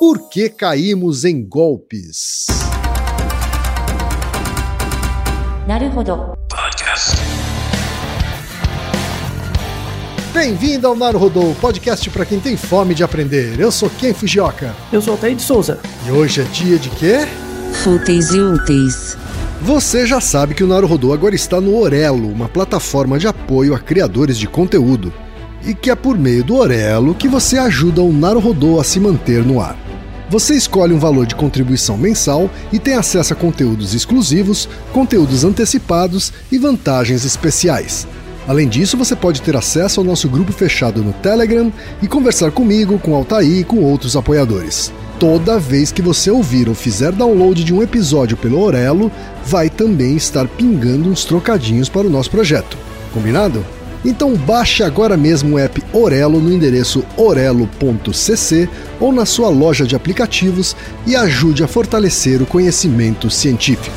Por que caímos em golpes? Naruhodo. Bem-vindo ao Naruhodô, podcast para quem tem fome de aprender. Eu sou Ken Fujioka. Eu sou Altair de Souza. E hoje é dia de quê? Fúteis e úteis. Você já sabe que o Naruhodô agora está no Orelo, uma plataforma de apoio a criadores de conteúdo. E que é por meio do Orelo que você ajuda o Naruhodô a se manter no ar. Você escolhe um valor de contribuição mensal e tem acesso a conteúdos exclusivos, conteúdos antecipados e vantagens especiais. Além disso, você pode ter acesso ao nosso grupo fechado no Telegram e conversar comigo, com Altair e com outros apoiadores. Toda vez que você ouvir ou fizer download de um episódio pelo Orelo, vai também estar pingando uns trocadinhos para o nosso projeto. Combinado? Então baixe agora mesmo o app Orelo no endereço orelo.cc ou na sua loja de aplicativos e ajude a fortalecer o conhecimento científico.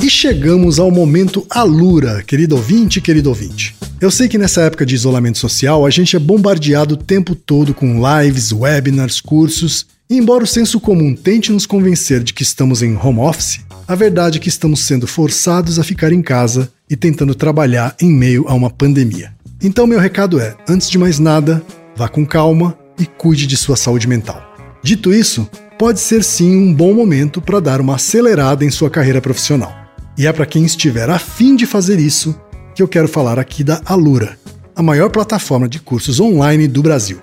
E chegamos ao momento Alura, querido ouvinte, querido ouvinte. Eu sei que nessa época de isolamento social a gente é bombardeado o tempo todo com lives, webinars, cursos, e embora o senso comum tente nos convencer de que estamos em home office, a verdade é que estamos sendo forçados a ficar em casa e tentando trabalhar em meio a uma pandemia. Então, meu recado é: antes de mais nada, vá com calma e cuide de sua saúde mental. Dito isso, pode ser sim um bom momento para dar uma acelerada em sua carreira profissional. E é para quem estiver afim de fazer isso que eu quero falar aqui da Alura, a maior plataforma de cursos online do Brasil.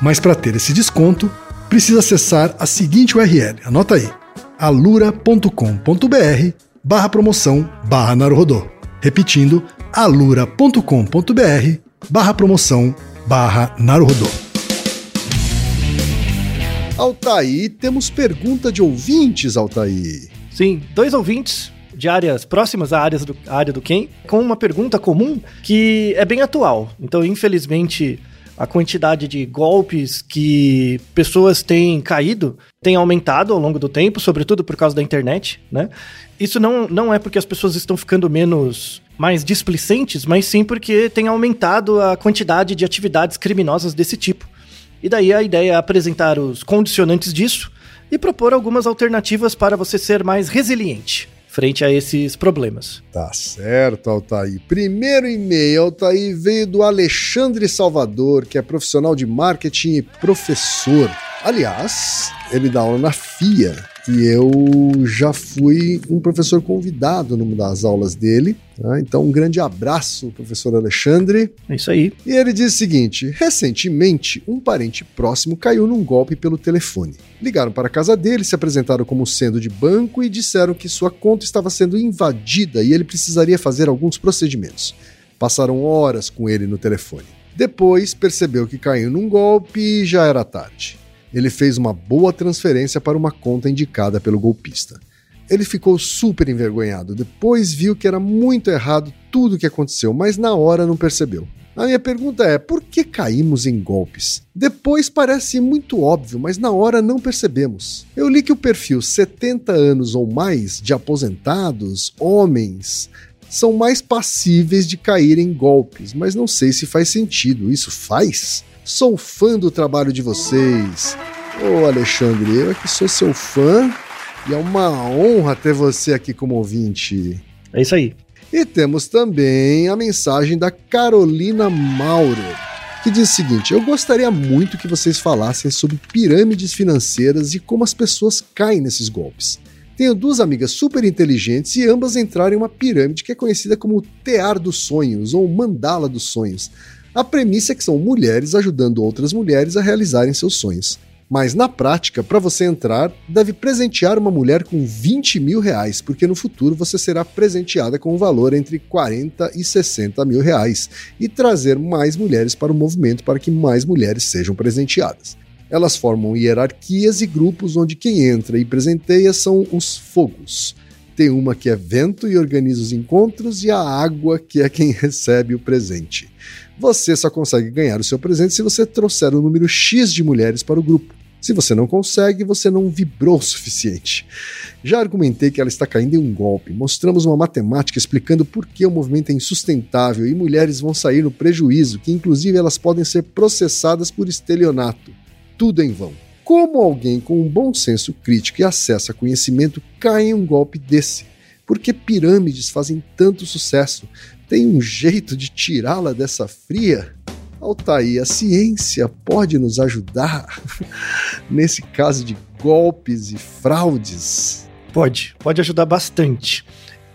Mas para ter esse desconto, precisa acessar a seguinte URL, anota aí, alura.com.br barra promoção barra Naruhodô. Repetindo, alura.com.br barra promoção barra Naruhodô. Altair, temos pergunta de ouvintes, Altair. Sim, dois ouvintes de áreas próximas à área do, à área do Ken, com uma pergunta comum que é bem atual. Então, infelizmente, a quantidade de golpes que pessoas têm caído tem aumentado ao longo do tempo, sobretudo por causa da internet, né? Isso não, não é porque as pessoas estão ficando menos mais displicentes, mas sim porque tem aumentado a quantidade de atividades criminosas desse tipo. E daí a ideia é apresentar os condicionantes disso e propor algumas alternativas para você ser mais resiliente frente a esses problemas. Tá certo, Altair. Primeiro e-mail, Altair, veio do Alexandre Salvador, que é profissional de marketing e professor. Aliás, ele dá aula na FIA e eu já fui um professor convidado numa das aulas dele. Né? Então, um grande abraço, professor Alexandre. É isso aí. E ele diz o seguinte: recentemente, um parente próximo caiu num golpe pelo telefone. Ligaram para a casa dele, se apresentaram como sendo de banco e disseram que sua conta estava sendo invadida e ele precisaria fazer alguns procedimentos. Passaram horas com ele no telefone. Depois percebeu que caiu num golpe e já era tarde ele fez uma boa transferência para uma conta indicada pelo golpista. Ele ficou super envergonhado, depois viu que era muito errado tudo o que aconteceu, mas na hora não percebeu. A minha pergunta é: por que caímos em golpes? Depois parece muito óbvio, mas na hora não percebemos. Eu li que o perfil 70 anos ou mais de aposentados, homens, são mais passíveis de cair em golpes, mas não sei se faz sentido. Isso faz? Sou fã do trabalho de vocês. Ô Alexandre, eu é que sou seu fã e é uma honra ter você aqui como ouvinte. É isso aí. E temos também a mensagem da Carolina Mauro, que diz o seguinte: Eu gostaria muito que vocês falassem sobre pirâmides financeiras e como as pessoas caem nesses golpes. Tenho duas amigas super inteligentes e ambas entraram em uma pirâmide que é conhecida como o Tear dos Sonhos ou Mandala dos Sonhos. A premissa é que são mulheres ajudando outras mulheres a realizarem seus sonhos. Mas na prática, para você entrar, deve presentear uma mulher com 20 mil reais, porque no futuro você será presenteada com um valor entre 40 e 60 mil reais, e trazer mais mulheres para o movimento para que mais mulheres sejam presenteadas. Elas formam hierarquias e grupos onde quem entra e presenteia são os fogos. Tem uma que é vento e organiza os encontros, e a água, que é quem recebe o presente. Você só consegue ganhar o seu presente se você trouxer um número X de mulheres para o grupo. Se você não consegue, você não vibrou o suficiente. Já argumentei que ela está caindo em um golpe. Mostramos uma matemática explicando por que o movimento é insustentável e mulheres vão sair no prejuízo, que inclusive elas podem ser processadas por estelionato. Tudo em vão. Como alguém com um bom senso crítico e acesso a conhecimento cai em um golpe desse? Por que pirâmides fazem tanto sucesso? Tem um jeito de tirá-la dessa fria? Altair, a ciência pode nos ajudar nesse caso de golpes e fraudes? Pode, pode ajudar bastante.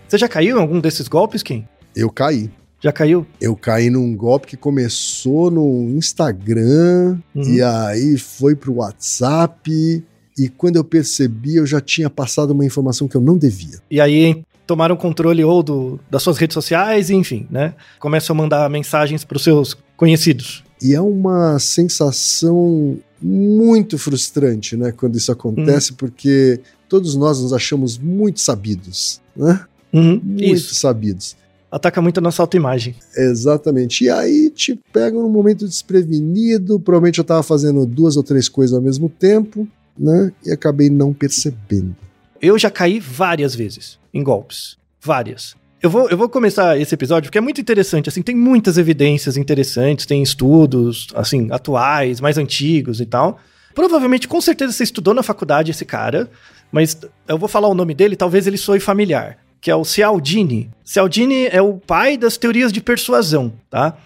Você já caiu em algum desses golpes, quem? Eu caí. Já caiu? Eu caí num golpe que começou no Instagram Uhum. e aí foi pro WhatsApp. E quando eu percebi, eu já tinha passado uma informação que eu não devia. E aí tomaram controle ou do, das suas redes sociais, enfim, né? Começam a mandar mensagens para os seus conhecidos. E é uma sensação muito frustrante, né, quando isso acontece, porque todos nós nos achamos muito sabidos, né? Uhum, Muito Isso. sabidos. Ataca muito a nossa autoimagem. Exatamente. E aí te pegam num momento desprevenido, provavelmente eu estava fazendo duas ou três coisas ao mesmo tempo, né? E acabei não percebendo. Eu já caí várias vezes em golpes. Várias. Eu vou, eu vou começar esse episódio porque é muito interessante. Assim, tem muitas evidências interessantes, tem estudos, assim, atuais, mais antigos e tal. Provavelmente, com certeza, você estudou na faculdade esse cara, mas eu vou falar o nome dele, talvez ele soe familiar. Que é o Cialdini. Cialdini é o pai das teorias de persuasão, tá?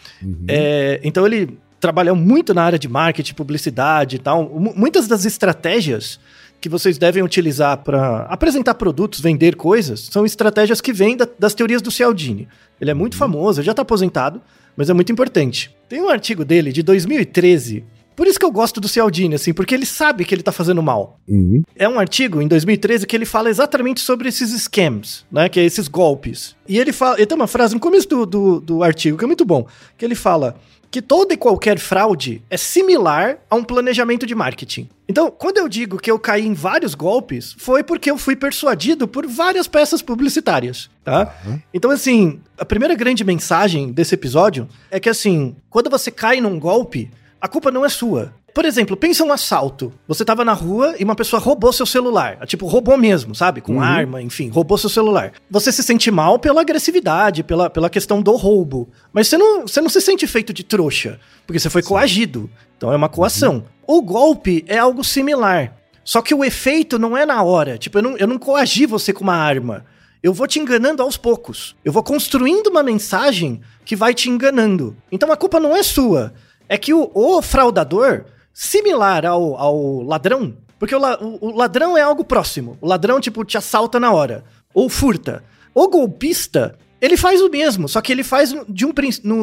É, então ele trabalhou muito na área de marketing, publicidade e tal. Mu- Muitas das estratégias que vocês devem utilizar para apresentar produtos, vender coisas, são estratégias que vêm da- das teorias do Cialdini. Ele é muito famoso, ele já está aposentado, mas é muito importante. Tem um artigo dele de 2013. Por isso que eu gosto do Cialdini, assim, porque ele sabe que ele tá fazendo mal. Uhum. É um artigo em 2013 que ele fala exatamente sobre esses scams, né? Que é esses golpes. E ele fala. Ele tem uma frase no começo do, do, do artigo que é muito bom. Que ele fala que toda e qualquer fraude é similar a um planejamento de marketing. Então, quando eu digo que eu caí em vários golpes, foi porque eu fui persuadido por várias peças publicitárias, tá? Então, assim, a primeira grande mensagem desse episódio é que, assim, quando você cai num golpe, a culpa não é sua. Por exemplo, pensa um assalto. Você tava na rua e uma pessoa roubou seu celular. Tipo, roubou mesmo, sabe? Com arma, enfim, roubou seu celular. Você se sente mal pela agressividade, pela, pela questão do roubo. Mas você não, você não se sente feito de trouxa, porque você foi coagido. Então é uma coação. O golpe é algo similar. Só que o efeito não é na hora. Tipo, eu não, eu não coagi você com uma arma. Eu vou te enganando aos poucos. Eu vou construindo uma mensagem que vai te enganando. Então a culpa não é sua. É que o, o fraudador, similar ao, ao ladrão, porque o, o- ladrão é algo próximo. O ladrão, tipo, te assalta na hora. Ou furta. O golpista, ele faz o mesmo, só que ele faz de, um,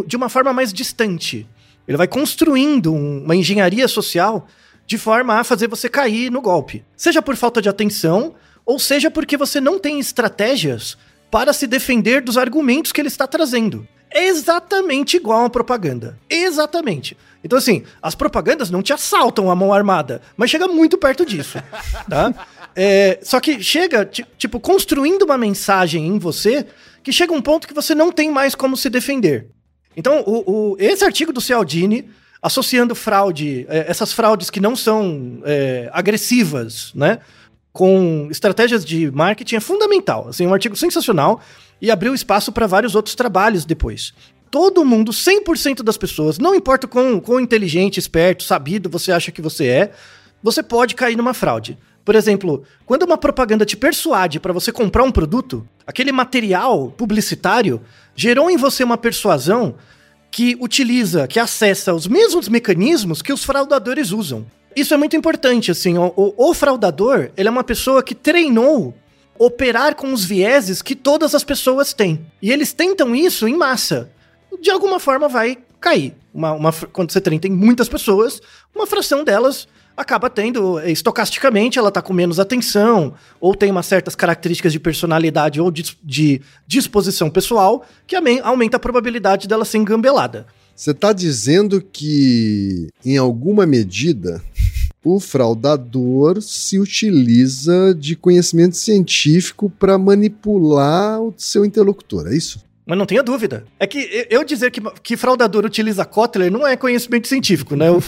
de uma forma mais distante. Ele vai construindo um- uma engenharia social de forma a fazer você cair no golpe. Seja por falta de atenção, ou seja porque você não tem estratégias para se defender dos argumentos que ele está trazendo. É exatamente igual a propaganda. Exatamente. Então, assim, as propagandas não te assaltam a mão armada, mas chega muito perto disso, tá? É, só que chega, ti- tipo, construindo uma mensagem em você que chega um ponto que você não tem mais como se defender. Então, o, o- esse artigo do Cialdini, associando fraude, é, essas fraudes que não são é, agressivas, né? Com estratégias de marketing é fundamental. Assim, um artigo sensacional e abriu espaço para vários outros trabalhos depois. Todo mundo, 100% das pessoas, não importa quão, quão inteligente, esperto, sabido você acha que você é, você pode cair numa fraude. Por exemplo, quando uma propaganda te persuade para você comprar um produto, aquele material publicitário gerou em você uma persuasão que utiliza, que acessa os mesmos mecanismos que os fraudadores usam. Isso é muito importante, assim, o, o- o fraudador, ele é uma pessoa que treinou operar com os vieses que todas as pessoas têm. E eles tentam isso em massa. De alguma forma vai cair. Uma, uma quando você treina tem muitas pessoas, uma fração delas acaba tendo, eh, estocasticamente, ela tá com menos atenção, ou tem umas certas características de personalidade ou de, de disposição pessoal, que aumenta a probabilidade dela ser engambelada. Você está dizendo que, em alguma medida, o fraudador se utiliza de conhecimento científico para manipular o seu interlocutor, é isso? Mas não tenha dúvida. É que eu dizer que, que fraudador utiliza Kotler não é conhecimento científico, né? O,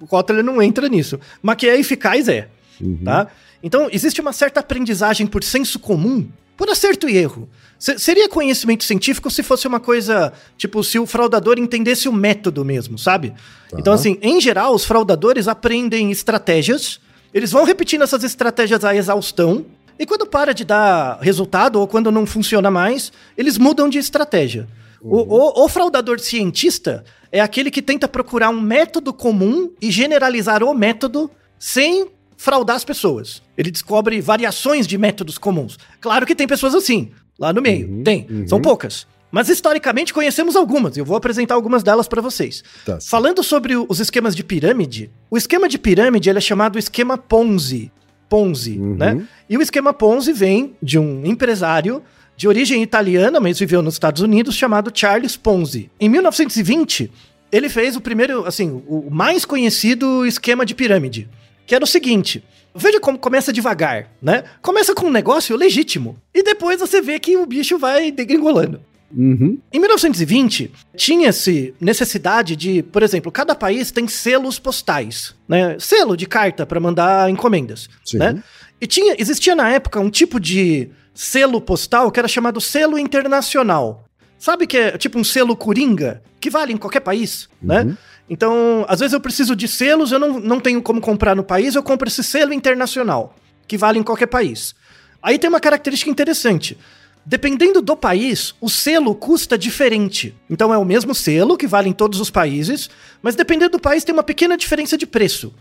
o Kotler não entra nisso. Mas que é eficaz é, uhum. tá? Então, existe uma certa aprendizagem por senso comum, por acerto e erro. Seria conhecimento científico se fosse uma coisa, tipo, se o fraudador entendesse o método mesmo, sabe? Tá. Então, assim, em geral, os fraudadores aprendem estratégias, eles vão repetindo essas estratégias à exaustão, e quando para de dar resultado, ou quando não funciona mais, eles mudam de estratégia. Uhum. O, o, o, fraudador cientista é aquele que tenta procurar um método comum e generalizar o método sem fraudar as pessoas. Ele descobre variações de métodos comuns. Claro que tem pessoas assim lá no meio. Uhum, Tem. Uhum. São poucas. Mas historicamente conhecemos algumas. Eu vou apresentar algumas delas para vocês. Tá. Falando sobre os esquemas de pirâmide, o esquema de pirâmide ele é chamado esquema Ponzi. Ponzi, uhum. né? E o esquema Ponzi vem de um empresário de origem italiana, mas viveu nos Estados Unidos, chamado Charles Ponzi. Em 1920, ele fez o primeiro, assim, o mais conhecido esquema de pirâmide, que era o seguinte: Veja como começa devagar, né? Começa com um negócio legítimo. E depois você vê que o bicho vai degringolando. Uhum. Em 1920, tinha-se necessidade de, por exemplo, cada país tem selos postais, né? Selo de carta para mandar encomendas, Sim. né? E tinha, existia na época um tipo de selo postal que era chamado selo internacional. Sabe que é tipo um selo coringa que vale em qualquer país, né? uhum. né? Então, às vezes eu preciso de selos, eu não, não tenho como comprar no país, eu compro esse selo internacional, que vale em qualquer país. Aí tem uma característica interessante. Dependendo do país, o selo custa diferente. Então é o mesmo selo que vale em todos os países, mas dependendo do país tem uma pequena diferença de preço.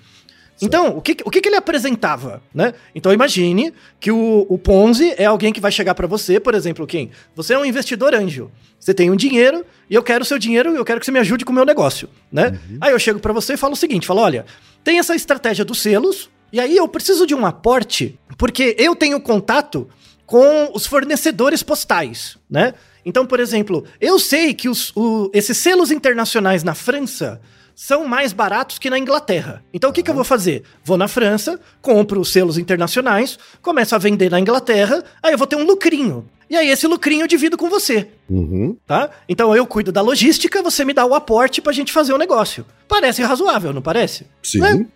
Então, o que, o que, que ele apresentava, né? Então, imagine que o, o Ponzi é alguém que vai chegar para você, por exemplo, quem? Você é um investidor anjo. Você tem um dinheiro e eu quero o seu dinheiro, eu quero que você me ajude com o meu negócio, né? Uhum. Aí eu chego para você e falo o seguinte, falo, olha, tem essa estratégia dos selos, e aí eu preciso de um aporte, porque eu tenho contato com os fornecedores postais, né? Então, por exemplo, eu sei que os, o, esses selos internacionais na França são mais baratos que na Inglaterra. Então o que, que eu vou fazer? Vou na França, compro os selos internacionais, começo a vender na Inglaterra, aí eu vou ter um lucrinho. E aí esse lucrinho eu divido com você. Uhum. Tá? Então eu cuido da logística, você me dá o aporte pra gente fazer o negócio. Parece razoável, não parece? Sim. Né?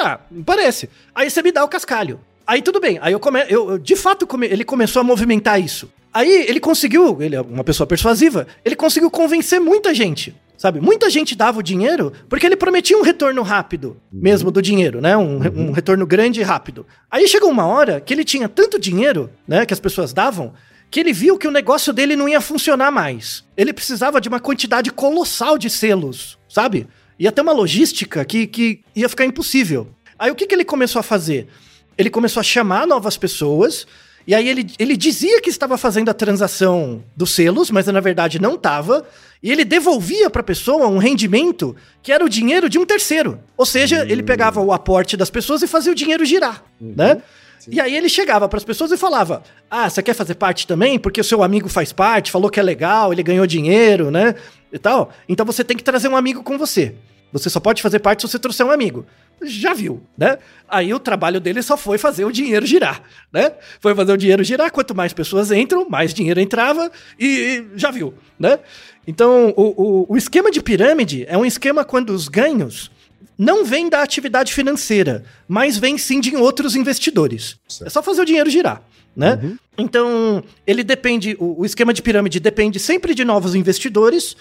Ah, parece. Aí você me dá o cascalho. Aí tudo bem. Aí eu, come... eu, eu de fato come... ele começou a movimentar isso. Aí ele conseguiu, ele é uma pessoa persuasiva, ele conseguiu convencer muita gente. Sabe? Muita gente dava o dinheiro porque ele prometia um retorno rápido, uhum. mesmo do dinheiro, né? Um, uhum. um retorno grande e rápido. Aí chegou uma hora que ele tinha tanto dinheiro, né, que as pessoas davam, que ele viu que o negócio dele não ia funcionar mais. Ele precisava de uma quantidade colossal de selos, sabe? Ia ter uma logística que, que ia ficar impossível. Aí o que, que ele começou a fazer? Ele começou a chamar novas pessoas e aí ele, ele dizia que estava fazendo a transação dos selos, mas na verdade não estava. E ele devolvia para a pessoa um rendimento que era o dinheiro de um terceiro. Ou seja, uhum. ele pegava o aporte das pessoas e fazia o dinheiro girar, uhum. né? Sim. E aí ele chegava para as pessoas e falava: "Ah, você quer fazer parte também? Porque o seu amigo faz parte, falou que é legal, ele ganhou dinheiro, né? E tal. Então você tem que trazer um amigo com você. Você só pode fazer parte se você trouxer um amigo já viu, né? Aí o trabalho dele só foi fazer o dinheiro girar, né? Foi fazer o dinheiro girar, quanto mais pessoas entram, mais dinheiro entrava e, e já viu, né? Então, o, o, o, esquema de pirâmide é um esquema quando os ganhos não vêm da atividade financeira, mas vêm sim de outros investidores. Certo. É só fazer o dinheiro girar. Né? Uhum. Então, ele depende, o, o esquema de pirâmide depende sempre de novos investidores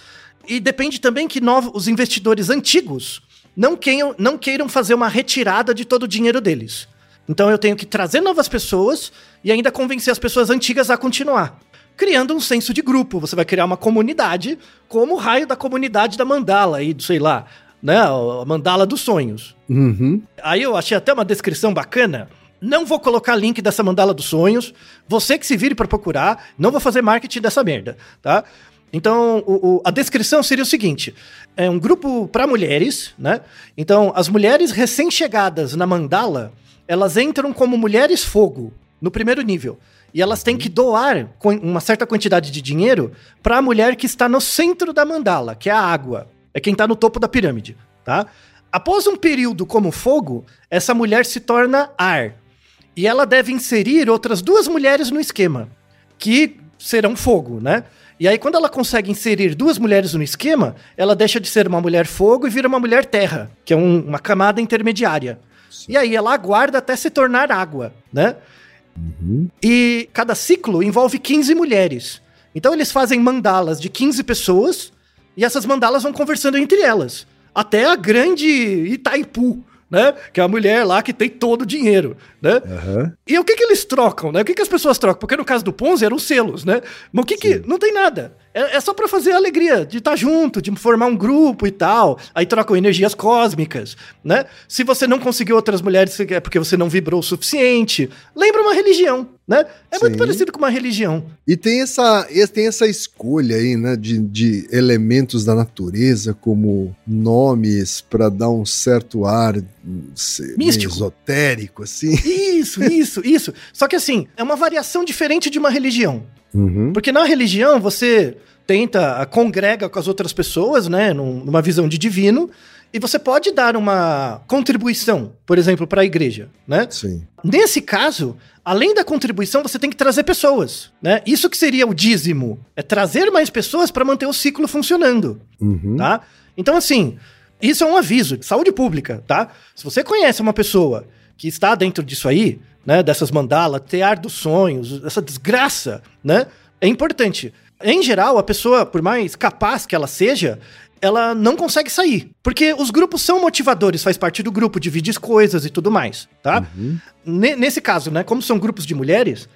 e depende também que novos, os investidores antigos não queiram, não queiram fazer uma retirada de todo o dinheiro deles. Então eu tenho que trazer novas pessoas e ainda convencer as pessoas antigas a continuar. Criando um senso de grupo. Você vai criar uma comunidade, como o raio da comunidade da mandala aí, sei lá, né? A mandala dos sonhos. Uhum. Aí eu achei até uma descrição bacana. Não vou colocar link dessa mandala dos sonhos. Você que se vire para procurar. Não vou fazer marketing dessa merda, tá? Então, o, o, a descrição seria o seguinte: é um grupo para mulheres, né? Então, as mulheres recém-chegadas na mandala, elas entram como mulheres fogo no primeiro nível. E elas têm que doar uma certa quantidade de dinheiro para a mulher que está no centro da mandala, que é a água. É quem está no topo da pirâmide, tá? Após um período como fogo, essa mulher se torna ar. E ela deve inserir outras duas mulheres no esquema, que serão fogo, né? E aí, quando ela consegue inserir duas mulheres no esquema, ela deixa de ser uma mulher fogo e vira uma mulher terra, que é um- uma camada intermediária. E aí ela aguarda até se tornar água, né? E cada ciclo envolve 15 mulheres. Então eles fazem mandalas de 15 pessoas e essas mandalas vão conversando entre elas. Até a grande Itaipu, né? Que é a mulher lá que tem todo o dinheiro, né? Aham. E o que que eles trocam, né? O que que as pessoas trocam? Porque no caso do Ponzi eram selos, né? Mas o que que... Não tem nada. É, é só pra fazer a alegria de estar junto, de formar um grupo e tal. Aí trocam energias cósmicas, né? Se você não conseguiu outras mulheres, é porque você não vibrou o suficiente. Lembra uma religião, né? É muito Sim. parecido com uma religião. E tem essa, tem essa escolha aí, né, de, de elementos da natureza como nomes para dar um certo ar Místico. esotérico, assim. Isso, isso, isso. Só que assim, é uma variação diferente de uma religião. Uhum. Porque na religião você tenta, a- congrega com as outras pessoas, né, num- numa visão de divino, e você pode dar uma contribuição, por exemplo, para a igreja, né? Sim. Nesse caso, além da contribuição, você tem que trazer pessoas, né? Isso que seria o dízimo, é trazer mais pessoas para manter o ciclo funcionando, Uhum. tá? Então assim, isso é um aviso de saúde pública, tá? Se você conhece uma pessoa que está dentro disso aí, né, dessas mandalas, tear dos sonhos, essa desgraça, né? É importante. Em geral, a pessoa, por mais capaz que ela seja, ela não consegue sair. Porque os grupos são motivadores, faz parte do grupo, divide as coisas e tudo mais, tá? Ne- nesse caso, né, como são grupos de mulheres,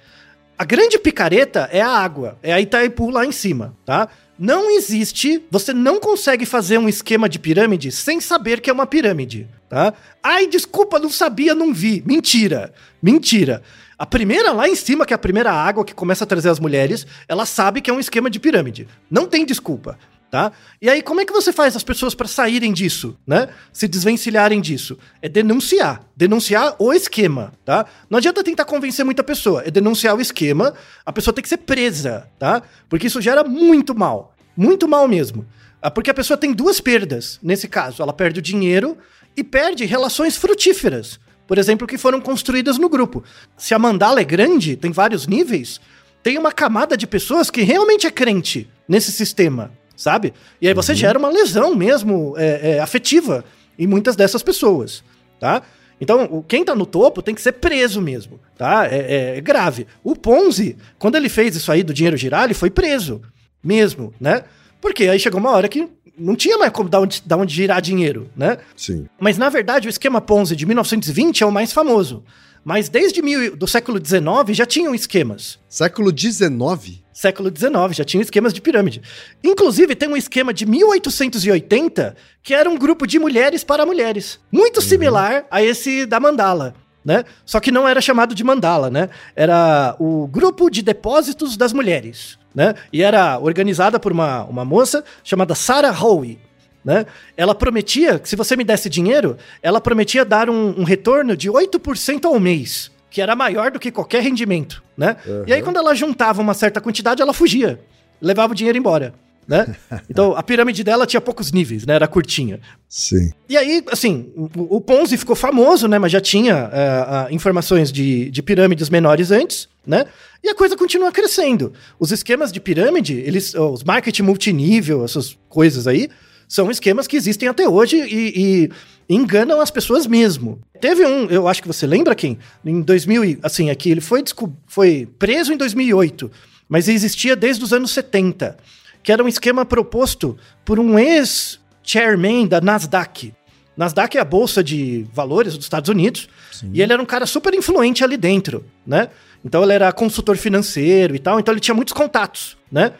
a grande picareta é a água, é a Itaipu lá em cima, tá? Não existe, você não consegue fazer um esquema de pirâmide sem saber que é uma pirâmide, tá? Ai, desculpa, não sabia, não vi. Mentira, mentira. A primeira lá em cima, que é a primeira água que começa a trazer as mulheres, ela sabe que é um esquema de pirâmide. Não tem desculpa, tá? E aí, como é que você faz as pessoas para saírem disso, né? Se desvencilharem disso? É denunciar. Denunciar o esquema, tá? Não adianta tentar convencer muita pessoa. É denunciar o esquema. A pessoa tem que ser presa, tá? Porque isso gera muito mal. Muito mal mesmo. Ah, Porque a pessoa tem duas perdas nesse caso. Ela perde o dinheiro e perde relações frutíferas. Por exemplo, que foram construídas no grupo. Se a mandala é grande, tem vários níveis, tem uma camada de pessoas que realmente é crente nesse sistema, sabe? E aí você gera uma lesão mesmo é, é, afetiva em muitas dessas pessoas, tá? Então, quem tá no topo tem que ser preso mesmo, tá? É, é grave. O Ponzi, quando ele fez isso aí do dinheiro girar, ele foi preso mesmo, né? Porque aí chegou uma hora que não tinha mais como dar onde, dar onde girar dinheiro, né? Sim. Mas na verdade o esquema Ponzi de 1920 é o mais famoso. Mas desde mil, do século XIX já tinham esquemas. Século XIX? Século XIX já tinham esquemas de pirâmide. Inclusive tem um esquema de 1880 que era um grupo de mulheres para mulheres, muito similar a esse da mandala. Né? Só que não era chamado de mandala, né? Era o grupo de depósitos das mulheres, né? E era organizada por uma, uma moça chamada Sarah Howe, né? Ela prometia que se você me desse dinheiro, ela prometia dar um, um retorno de 8% ao mês, que era maior do que qualquer rendimento, né? E aí quando ela juntava uma certa quantidade, ela fugia, levava o dinheiro embora, né? Então a pirâmide dela tinha poucos níveis, né? Era curtinha. Sim. E aí, assim, o, o Ponzi ficou famoso, né? Mas já tinha ah, informações de, de pirâmides menores antes, né? E a coisa continua crescendo. Os esquemas de pirâmide, eles, os marketing multinível, essas coisas aí, são esquemas que existem até hoje e, e enganam as pessoas mesmo. Teve um, eu acho que você lembra quem? Em 2000, e- assim, aqui, ele foi, foi preso em 2008, mas existia desde os anos 70, que era um esquema proposto por um ex-chairman da Nasdaq. Nasdaq é a bolsa de valores dos Estados Unidos, e ele era um cara super influente ali dentro, né? Então ele era consultor financeiro e tal, então ele tinha muitos contatos, né?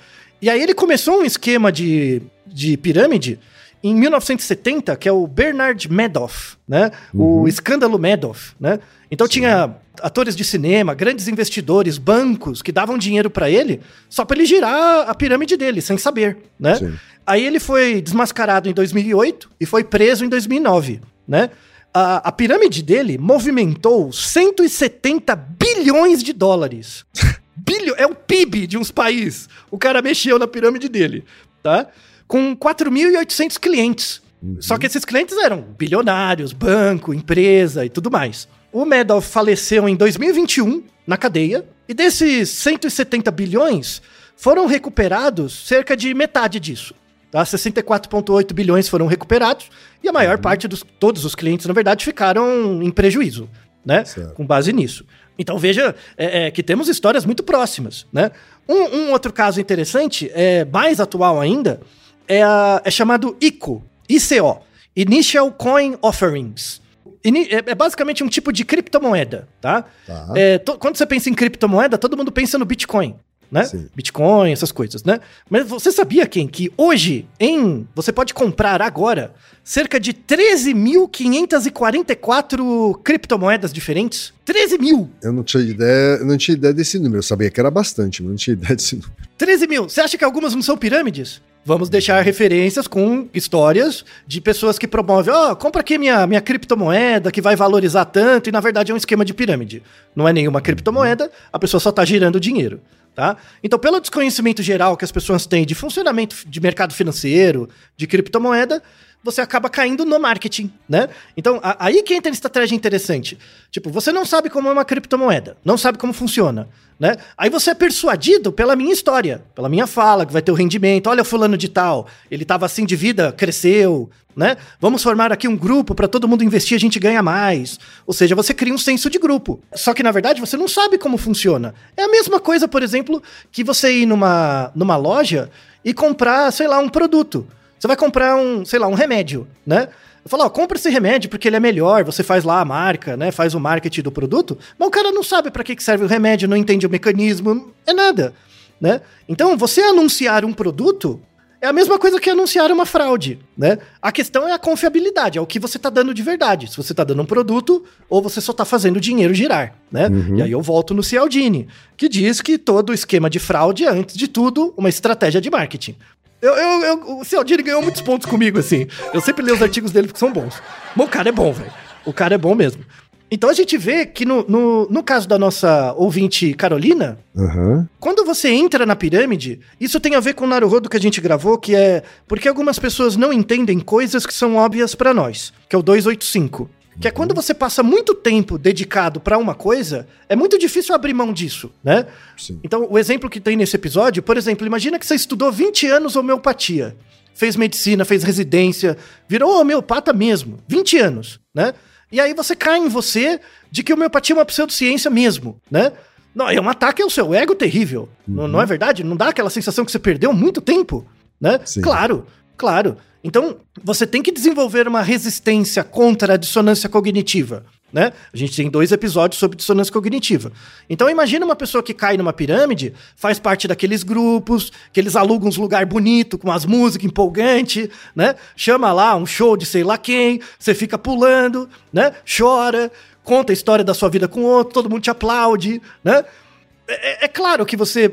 E aí ele começou um esquema de, de pirâmide em 1970, que é o Bernard Madoff, né? O escândalo Madoff, né? Então tinha atores de cinema, grandes investidores, bancos que davam dinheiro pra ele só pra ele girar a pirâmide dele, sem saber, né? Sim. Aí ele foi desmascarado em 2008 e foi preso em 2009, né? A, a pirâmide dele movimentou 170 bilhões de dólares. Bilho, é o PIB de uns países. O cara mexeu na pirâmide dele, tá? Com 4.800 clientes. Só que esses clientes eram bilionários, banco, empresa e tudo mais. O Madoff faleceu em 2021 na cadeia, e desses 170 bilhões, foram recuperados cerca de metade disso. Tá? 64,8 bilhões foram recuperados, e a maior parte dos todos os clientes, na verdade, ficaram em prejuízo, né? Certo. Com base nisso. Então veja é, é, que temos histórias muito próximas, né? Um, um outro caso interessante, é, mais atual ainda, é, a- é chamado ICO, ICO, Initial Coin Offerings. Ini- é, é basicamente um tipo de criptomoeda, tá? Tá. É, quando você pensa em criptomoeda, todo mundo pensa no Bitcoin, né? Sim. Bitcoin, essas coisas, né? Mas você sabia, Ken, que hoje, em você pode comprar agora cerca de 13.544 criptomoedas diferentes? 13 mil! Eu não tinha ideia, eu não tinha ideia desse número. Eu sabia que era bastante, mas não tinha ideia desse número. 13 mil. Você acha que algumas não são pirâmides? Vamos deixar referências com histórias de pessoas que promovem, ó, compra aqui minha, minha criptomoeda que vai valorizar tanto, e na verdade é um esquema de pirâmide. Não é nenhuma criptomoeda, a pessoa só tá girando dinheiro, tá? Então, pelo desconhecimento geral que as pessoas têm de funcionamento de mercado financeiro, de criptomoeda, você acaba caindo no marketing, né? Então, a- aí que entra a estratégia interessante. Tipo, você não sabe como é uma criptomoeda, não sabe como funciona, né? Aí você é persuadido pela minha história, pela minha fala, que vai ter o rendimento. Olha fulano de tal, ele tava assim de vida, cresceu, né? Vamos formar aqui um grupo para todo mundo investir, a gente ganha mais. Ou seja, você cria um senso de grupo. Só que na verdade você não sabe como funciona. É a mesma coisa, por exemplo, que você ir numa, numa loja e comprar, sei lá, um produto. Você vai comprar um, sei lá, um remédio, né? Eu falo, ó, compra esse remédio porque ele é melhor, você faz lá a marca, né? Faz o marketing do produto, mas o cara não sabe para que serve o remédio, não entende o mecanismo, é nada, né? Então, você anunciar um produto é a mesma coisa que anunciar uma fraude, né? A questão é a confiabilidade, é o que você tá dando de verdade. Se você tá dando um produto ou você só tá fazendo o dinheiro girar, né? E aí eu volto no Cialdini, que diz que todo esquema de fraude é, antes de tudo, uma estratégia de marketing. Eu, eu, eu- o Cialdini ganhou muitos pontos comigo, assim. Eu sempre leio os artigos dele porque são bons. Mas o cara é bom, velho. O cara é bom mesmo. Então a gente vê que no, no, no caso da nossa ouvinte Carolina, Aham. quando você entra na pirâmide, isso tem a ver com o Naruhodo que a gente gravou, que é porque algumas pessoas não entendem coisas que são óbvias pra nós, que é o 285. Que é quando você passa muito tempo dedicado pra uma coisa, é muito difícil abrir mão disso, né? Sim. Então, o exemplo que tem nesse episódio, por exemplo, imagina que você estudou 20 anos homeopatia, fez medicina, fez residência, virou homeopata mesmo, 20 anos, né? E aí você cai em você de que homeopatia é uma pseudociência mesmo, né? Não, é um ataque ao seu ego terrível. Não, não é verdade? Não dá aquela sensação que você perdeu muito tempo, né? Sim. Claro, claro. Então, você tem que desenvolver uma resistência contra a dissonância cognitiva, né? A gente tem dois episódios sobre dissonância cognitiva. Então, imagina uma pessoa que cai numa pirâmide, faz parte daqueles grupos, que eles alugam uns lugar bonito, com umas músicas empolgantes, né? Chama lá um show de sei lá quem, você fica pulando, né? Chora, conta a história da sua vida com outro, todo mundo te aplaude, né? É, é claro que você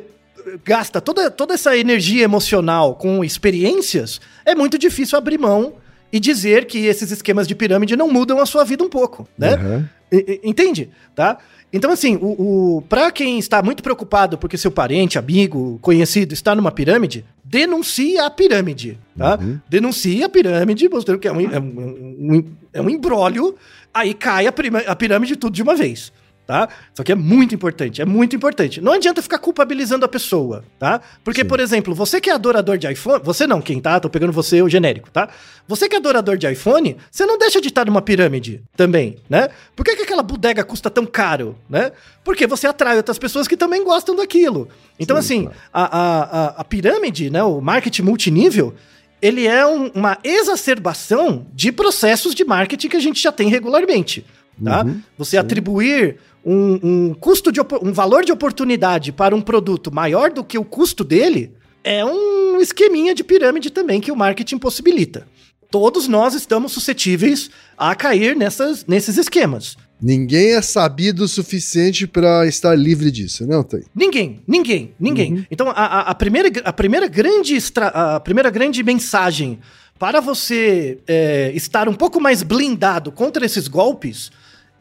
gasta toda, toda essa energia emocional com experiências, é muito difícil abrir mão e dizer que esses esquemas de pirâmide não mudam a sua vida um pouco, né? E- e- Entende? Tá? Então, assim, o, o, para quem está muito preocupado porque seu parente, amigo, conhecido está numa pirâmide, denuncie a pirâmide, tá? Denuncie a pirâmide, mostrando que é um, é um, é um embrólio, aí cai a, a pirâmide tudo de uma vez. Tá? Isso aqui é muito importante, é muito importante. Não adianta ficar culpabilizando a pessoa, tá? Porque, por exemplo, você que é adorador de iPhone, você não, quem tá? Tô pegando você, o genérico, tá? Você que é adorador de iPhone, você não deixa de estar numa pirâmide também, né? Por que, que aquela bodega custa tão caro, né? Porque você atrai outras pessoas que também gostam daquilo. Então, assim, a, a, a, a pirâmide, né? O marketing multinível, ele é um- uma exacerbação de processos de marketing que a gente já tem regularmente. Tá? Você atribuir um, um custo de um valor de oportunidade para um produto maior do que o custo dele é um esqueminha de pirâmide também que o marketing possibilita. Todos nós estamos suscetíveis a cair nessas, nesses esquemas. Ninguém é sabido o suficiente pra estar livre disso, não tem? Ninguém, ninguém, ninguém. Então, a, a- primeira, a, primeira grande a primeira grande mensagem para você é, estar um pouco mais blindado contra esses golpes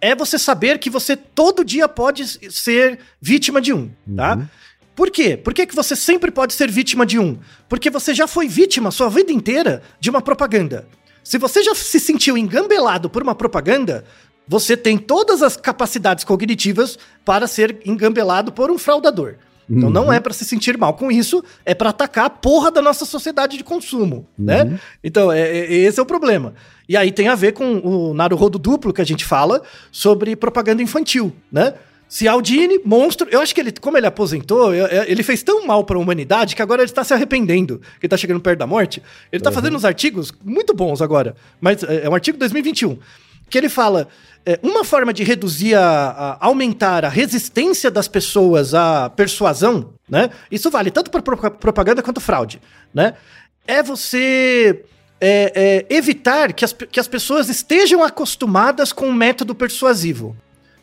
é você saber que você todo dia pode ser vítima de um, tá? Por quê? Por que, que você sempre pode ser vítima de um? Porque você já foi vítima sua vida inteira de uma propaganda. se você já se sentiu engambelado por uma propaganda, você tem todas as capacidades cognitivas para ser engambelado por um fraudador. Então Uhum. não é para se sentir mal com isso, é para atacar a porra da nossa sociedade de consumo, Uhum. né? Então, é, é- esse é o problema. E aí tem a ver com o Naruhodo duplo que a gente fala sobre propaganda infantil, né? Cialdini, monstro, eu acho que ele, como ele aposentou, ele fez tão mal para a humanidade que agora ele está se arrependendo, que ele tá chegando perto da morte. Ele tá fazendo uns artigos muito bons agora, mas é é um artigo 2021, que ele fala é, uma forma de reduzir a, a- aumentar a resistência das pessoas à persuasão, né? Isso vale tanto para propaganda quanto fraude, né? É você é, é, evitar que as, que as pessoas estejam acostumadas com o método persuasivo.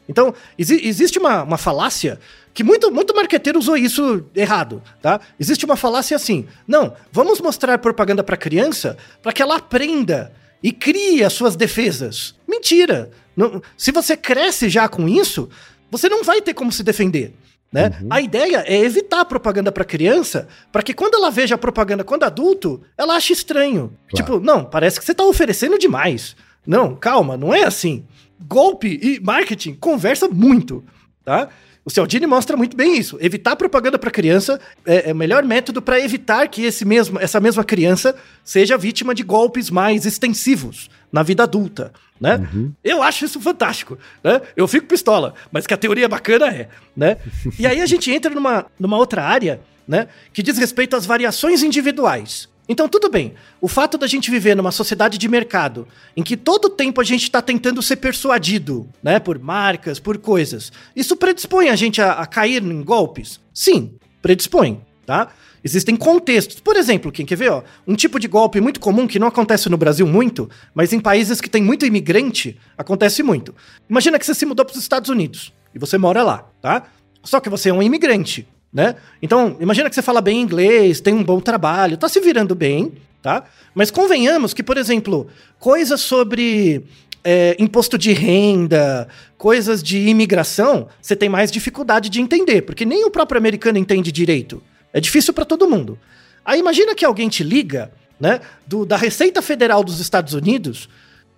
Então, exi- existe uma, uma falácia que muito, muito marqueteiro usou isso errado, tá? Existe uma falácia assim: não, vamos mostrar propaganda para criança para que ela aprenda e crie as suas defesas. Mentira! Não- se você cresce já com isso, você não vai ter como se defender. Né? A ideia é evitar a propaganda para criança, para que quando ela veja a propaganda quando adulto, ela ache estranho. Claro. Tipo, não, parece que você tá oferecendo demais. Não, calma, não é assim. Golpe e marketing conversa muito, tá? O Cialdini mostra muito bem isso. Evitar propaganda para criança é, é o melhor método para evitar que esse mesmo, essa mesma criança seja vítima de golpes mais extensivos na vida adulta, né? Eu acho isso fantástico, né? Eu fico pistola, mas que a teoria bacana é, né? E aí a gente entra numa, numa outra área, né? Que diz respeito às variações individuais. Então, tudo bem. O fato da gente viver numa sociedade de mercado, em que todo tempo a gente está tentando ser persuadido, né, por marcas, por coisas, isso predispõe a gente a, a cair em golpes? Sim, predispõe, tá? Existem contextos. Por exemplo, quem quer ver, ó, um tipo de golpe muito comum que não acontece no Brasil muito, mas em países que tem muito imigrante, acontece muito. Imagina que você se mudou para os Estados Unidos e você mora lá, tá? Só que você é um imigrante, né? Então, imagina que você fala bem inglês, tem um bom trabalho, tá se virando bem, tá? Mas convenhamos que, por exemplo, coisas sobre é, imposto de renda, coisas de imigração, você tem mais dificuldade de entender, porque nem o próprio americano entende direito. É difícil para todo mundo. Aí imagina que alguém te liga, né, do, da Receita Federal dos Estados Unidos,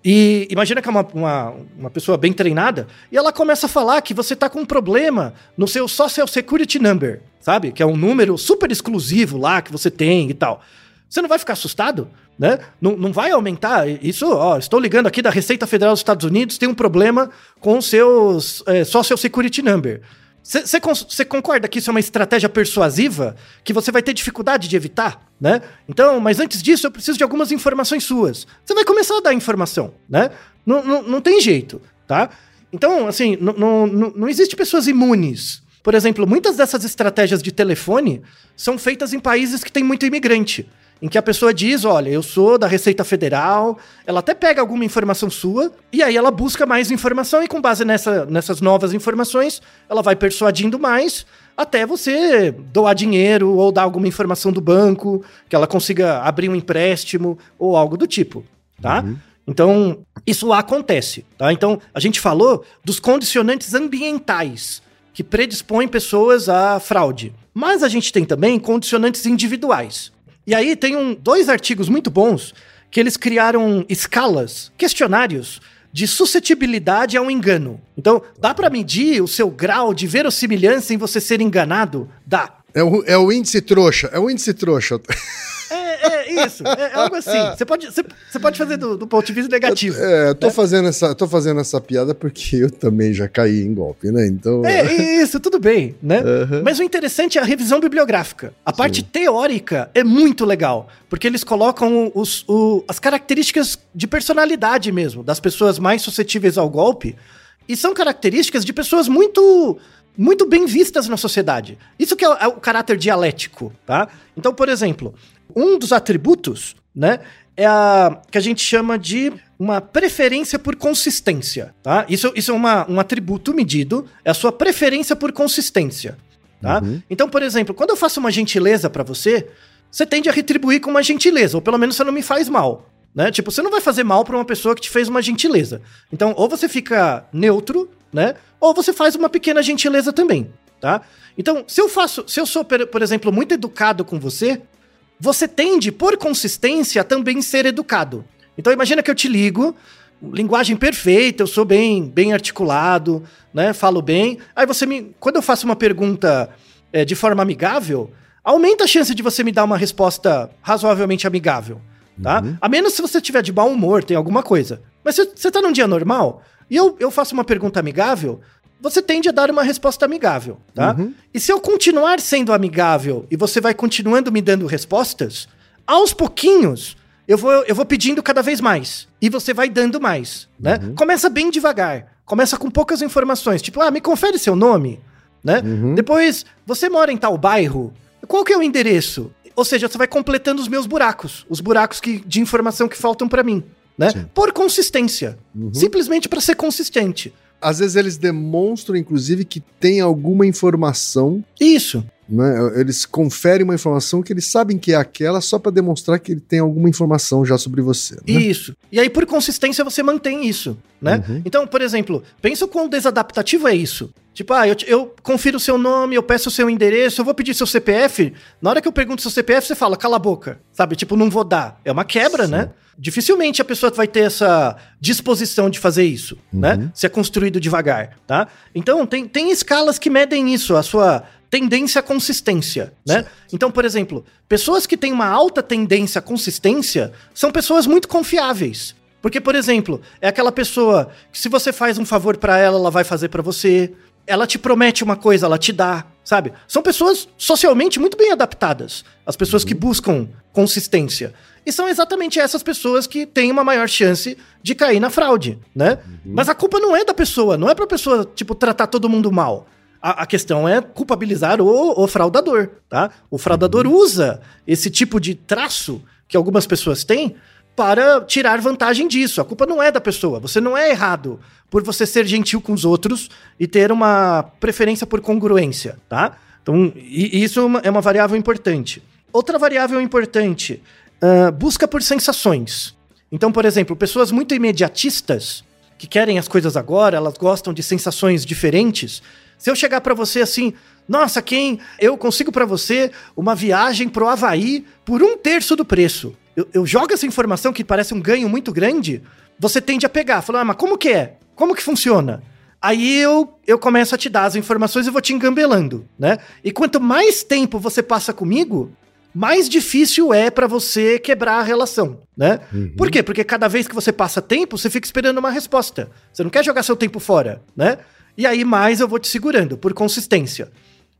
e imagina que é uma, uma, uma pessoa bem treinada, e ela começa a falar que você tá com um problema no seu Social Security Number, sabe? Que é um número super exclusivo lá que você tem e tal. Você não vai ficar assustado, né? Não, não vai aumentar. Isso, ó, estou ligando aqui da Receita Federal dos Estados Unidos, tem um problema com o seu é, Social Security Number. Você concorda que isso é uma estratégia persuasiva que você vai ter dificuldade de evitar, né? Então, mas antes disso, eu preciso de algumas informações suas. Você vai começar a dar informação, né? Não, não, não tem jeito, tá? Então, assim, não, não, existe pessoas imunes. Por exemplo, muitas dessas estratégias de telefone são feitas em países que tem muito imigrante. Em que a pessoa diz, olha, eu sou da Receita Federal, ela até pega alguma informação sua, e aí ela busca mais informação, e com base nessa, nessas novas informações, ela vai persuadindo mais, até você doar dinheiro ou dar alguma informação do banco, que ela consiga abrir um empréstimo ou algo do tipo, tá? Então, isso acontece, tá? Então, a gente falou dos condicionantes ambientais que predispõem pessoas à fraude. Mas a gente tem também condicionantes individuais. E aí tem um, dois artigos muito bons que eles criaram escalas, questionários de suscetibilidade ao engano. Então, dá pra medir o seu grau de verossimilhança em você ser enganado? Dá. É o, é o índice trouxa, é o índice trouxa. É, é isso, é algo assim. Você pode, você, você pode fazer do, do ponto de vista negativo. É, eu tô, fazendo essa, tô fazendo essa piada porque eu também já caí em golpe, né? Então. É, isso, tudo bem, né? Uhum. Mas o interessante é a revisão bibliográfica. A parte teórica é muito legal, porque eles colocam os, o- as características de personalidade mesmo, das pessoas mais suscetíveis ao golpe, e são características de pessoas muito muito bem vistas na sociedade. Isso que é o, é o caráter dialético, tá? Então, por exemplo, um dos atributos, né, é a que a gente chama de uma preferência por consistência, tá? Isso, isso é uma, um atributo medido, é a sua preferência por consistência, tá? Então, por exemplo, quando eu faço uma gentileza pra você, você tende a retribuir com uma gentileza, ou pelo menos você não me faz mal, né? Tipo, você não vai fazer mal pra uma pessoa que te fez uma gentileza. Então, ou você fica neutro, né? Ou você faz uma pequena gentileza também, tá? Então, se eu faço, se eu sou, por exemplo, muito educado com você, você tende, por consistência, a também ser educado. Então imagina que eu te ligo, linguagem perfeita, eu sou bem, bem articulado, né? Falo bem. Aí você me. Quando eu faço uma pergunta é, de forma amigável, aumenta a chance de você me dar uma resposta razoavelmente amigável. Tá? Uhum. A menos se você tiver de mau humor, tem alguma coisa. Mas se você tá num dia normal e eu, eu faço uma pergunta amigável, você tende a dar uma resposta amigável, tá? Uhum. E se eu continuar sendo amigável e você vai continuando me dando respostas, aos pouquinhos eu vou, eu vou pedindo cada vez mais. E você vai dando mais, né? Uhum. Começa bem devagar. Começa com poucas informações. Tipo, ah, me confere seu nome, né? Uhum. Depois, você mora em tal bairro? Qual que é o endereço? Ou seja, você vai completando os meus buracos. Os buracos que, de informação que faltam para mim, né? Sim. Por consistência. Uhum. Simplesmente para ser consistente. Às vezes eles demonstram, inclusive, que tem alguma informação. Isso. Né? Eles conferem uma informação que eles sabem que é aquela só para demonstrar que ele tem alguma informação já sobre você. Né? Isso. E aí, por consistência, você mantém isso, né? Uhum. Então, por exemplo, pensa o quão desadaptativo é isso. Tipo, ah, eu, eu confiro o seu nome, eu peço o seu endereço, eu vou pedir seu CPF. Na hora que eu pergunto seu CPF, você fala, cala a boca. Sabe? Tipo, não vou dar. É uma quebra, Sim. né? Dificilmente a pessoa vai ter essa disposição de fazer isso, né? uhum. né? Se é construído devagar, tá? Então, tem, tem escalas que medem isso, a sua tendência à consistência, né? Então, por exemplo, pessoas que têm uma alta tendência à consistência são pessoas muito confiáveis. Porque, por exemplo, é aquela pessoa que se você faz um favor para ela, ela vai fazer para você. Ela te promete uma coisa, ela te dá, sabe? São pessoas socialmente muito bem adaptadas. As pessoas uhum. que buscam consistência. E são exatamente essas pessoas que têm uma maior chance de cair na fraude, né? Uhum. Mas a culpa não é da pessoa, não é pra pessoa, tipo, tratar todo mundo mal. A, a questão é culpabilizar o, o, fraudador, tá? O fraudador uhum. usa esse tipo de traço que algumas pessoas têm para tirar vantagem disso. A culpa não é da pessoa. Você não é errado por você ser gentil com os outros e ter uma preferência por congruência, tá? Então, isso é uma, é uma variável importante. Outra variável importante, uh, busca por sensações. Então, por exemplo, pessoas muito imediatistas, que querem as coisas agora, elas gostam de sensações diferentes, se eu chegar para você assim, nossa, quem eu consigo para você uma viagem pro Havaí por um terço do preço. Eu, eu, jogo essa informação que parece um ganho muito grande, você tende a pegar, falar, ah, mas como que é? Como que funciona? Aí eu, eu começo a te dar as informações e vou te engambelando, né? E quanto mais tempo você passa comigo, mais difícil é para você quebrar a relação, né? Uhum. Por quê? Porque cada vez que você passa tempo, você fica esperando uma resposta. Você não quer jogar seu tempo fora, né? E aí mais eu vou te segurando, por consistência.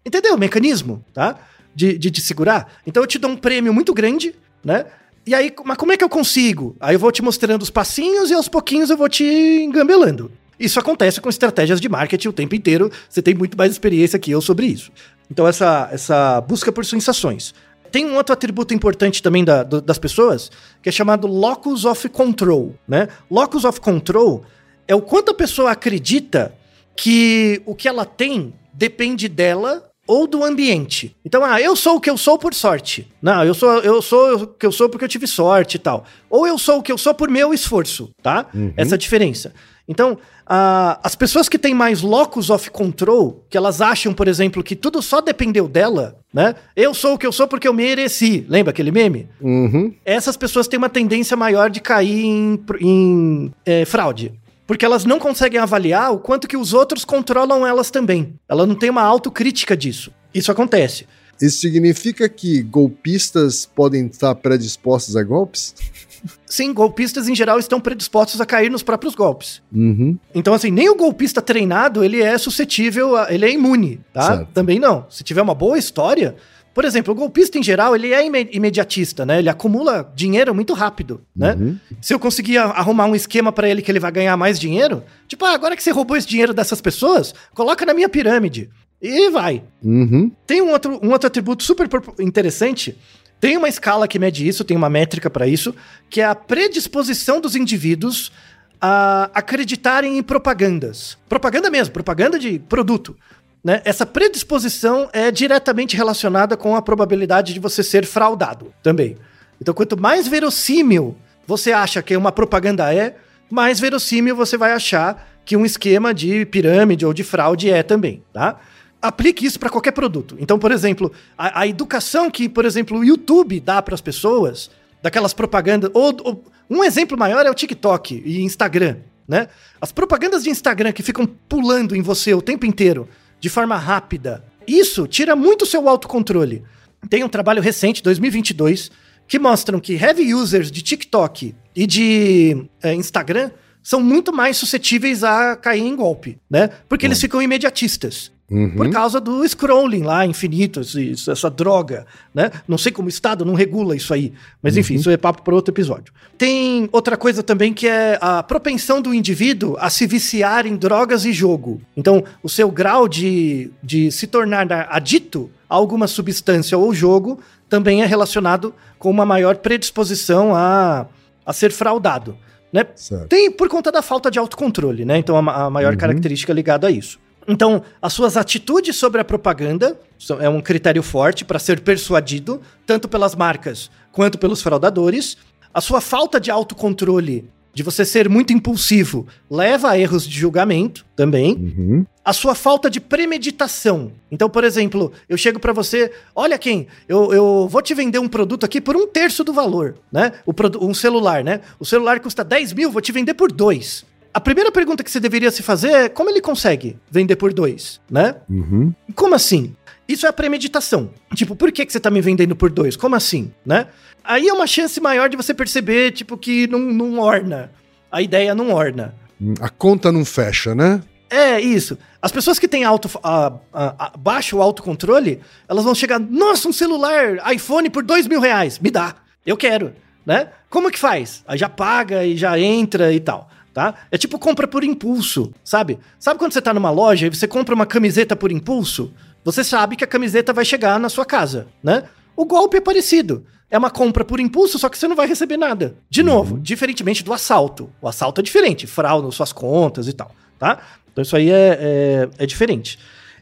Entendeu o mecanismo, tá? De, de te segurar. Então eu te dou um prêmio muito grande, né? E aí, mas como é que eu consigo? Aí eu vou te mostrando os passinhos e aos pouquinhos eu vou te engambelando. Isso acontece com estratégias de marketing o tempo inteiro. Você tem muito mais experiência que eu sobre isso. Então, essa, essa busca por sensações. Tem um outro atributo importante também da, do, das pessoas, que é chamado locus of control. Né? Locus of control é o quanto a pessoa acredita que o que ela tem depende dela ou do ambiente. Então, ah, eu sou o que eu sou por sorte. Não, eu sou eu sou o que eu sou porque eu tive sorte e tal. Ou eu sou o que eu sou por meu esforço, tá? Uhum. Essa diferença. Então, ah, as pessoas que têm mais locus of control, que elas acham, por exemplo, que tudo só dependeu dela, né? Eu sou o que eu sou porque eu mereci. Lembra aquele meme? Uhum. Essas pessoas têm uma tendência maior de cair em, em é, fraude porque elas não conseguem avaliar o quanto que os outros controlam elas também. Ela não tem uma autocrítica disso. Isso acontece. Isso significa que golpistas podem estar predispostos a golpes? Sim, golpistas em geral estão predispostos a cair nos próprios golpes. Uhum. Então, assim, nem o golpista treinado, ele é suscetível, a, ele é imune, tá? Certo. Também não. Se tiver uma boa história, por exemplo, o golpista em geral, ele é imediatista, né? Ele acumula dinheiro muito rápido, né? Uhum. Se eu conseguir arrumar um esquema para ele que ele vai ganhar mais dinheiro, tipo, ah, agora que você roubou esse dinheiro dessas pessoas, coloca na minha pirâmide. E vai. Uhum. Tem um outro, um outro atributo super interessante. Tem uma escala que mede isso, tem uma métrica para isso, que é a predisposição dos indivíduos a acreditarem em propagandas. Propaganda mesmo, propaganda de produto. Né? Essa predisposição é diretamente relacionada com a probabilidade de você ser fraudado também. Então, quanto mais verossímil você acha que uma propaganda é, mais verossímil você vai achar que um esquema de pirâmide ou de fraude é também, tá? Aplique isso para qualquer produto. Então, por exemplo, a, a, educação que, por exemplo, o YouTube dá para as pessoas, daquelas propagandas, ou, ou Um exemplo maior é o TikTok e Instagram, né? As propagandas de Instagram que ficam pulando em você o tempo inteiro, de forma rápida, isso tira muito o seu autocontrole. Tem um trabalho recente, 2022, que mostram que heavy users de TikTok e de é, Instagram são muito mais suscetíveis a cair em golpe, né? Porque eles ficam imediatistas. Uhum. Por causa do scrolling lá, infinito, essa droga, né? Não sei como o Estado não regula isso aí. Mas enfim, isso é papo para outro episódio. Tem outra coisa também que é a propensão do indivíduo a se viciar em drogas e jogo. Então, o seu grau de, de se tornar adito a alguma substância ou jogo também é relacionado com uma maior predisposição a, a ser fraudado. Né? Certo. Tem por conta da falta de autocontrole, né? Então a, a maior característica ligada a isso. Então, as suas atitudes sobre a propaganda são- é um critério forte para ser persuadido, tanto pelas marcas quanto pelos fraudadores. A sua falta de autocontrole, de você ser muito impulsivo, leva a erros de julgamento também Uhum. a sua falta de premeditação. Então, por exemplo, eu chego pra você, olha quem, eu, eu vou te vender um produto aqui por um terço do valor, né? O um celular, né? O celular custa 10 mil, vou te vender por dois. A primeira pergunta que você deveria se fazer é como ele consegue vender por dois, né? Uhum. Como assim? Isso é a premeditação. Tipo, por que, que você tá me vendendo por dois? Como assim, né? Aí é uma chance maior de você perceber, tipo, que não, não orna. A ideia não orna. Hum, A conta não fecha, né? É, isso. As pessoas que têm alto, a- a- a- baixo autocontrole, elas vão chegar, nossa, um celular, iPhone por dois mil reais, me dá, eu quero, né? Como que faz? Aí já paga e já entra e tal, tá? É tipo compra por impulso, sabe? Sabe quando você tá numa loja e você compra uma camiseta por impulso? Você sabe que a camiseta vai chegar na sua casa, né? O golpe é parecido. É uma compra por impulso, só que você não vai receber nada. De novo, diferentemente do assalto. O assalto é diferente, fraudam suas contas e tal, tá? Então isso aí é, é, é diferente.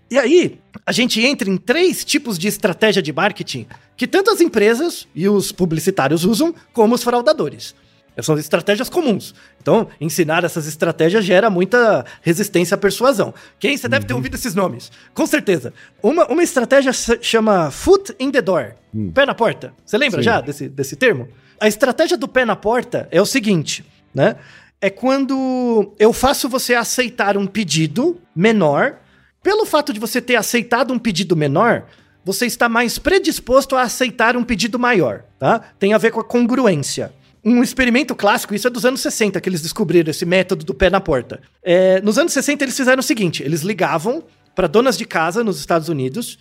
E aí, a gente entra em três tipos de estratégia de marketing que tanto as empresas e os publicitários usam, como os fraudadores. São estratégias comuns. Então, ensinar essas estratégias gera muita resistência à persuasão. Quem? Você deve ter ouvido esses nomes. Com certeza. Uma, uma estratégia chama foot in the door. Pé na porta. Você lembra Sim. já desse, desse termo? A estratégia do pé na porta é o seguinte, né? É quando eu faço você aceitar um pedido menor. Pelo fato de você ter aceitado um pedido menor, você está mais predisposto a aceitar um pedido maior, tá? Tem a ver com a congruência. Um experimento clássico, isso é dos anos 60 que eles descobriram esse método do pé na porta. É, nos anos 60 eles fizeram o seguinte: eles ligavam para donas de casa nos Estados Unidos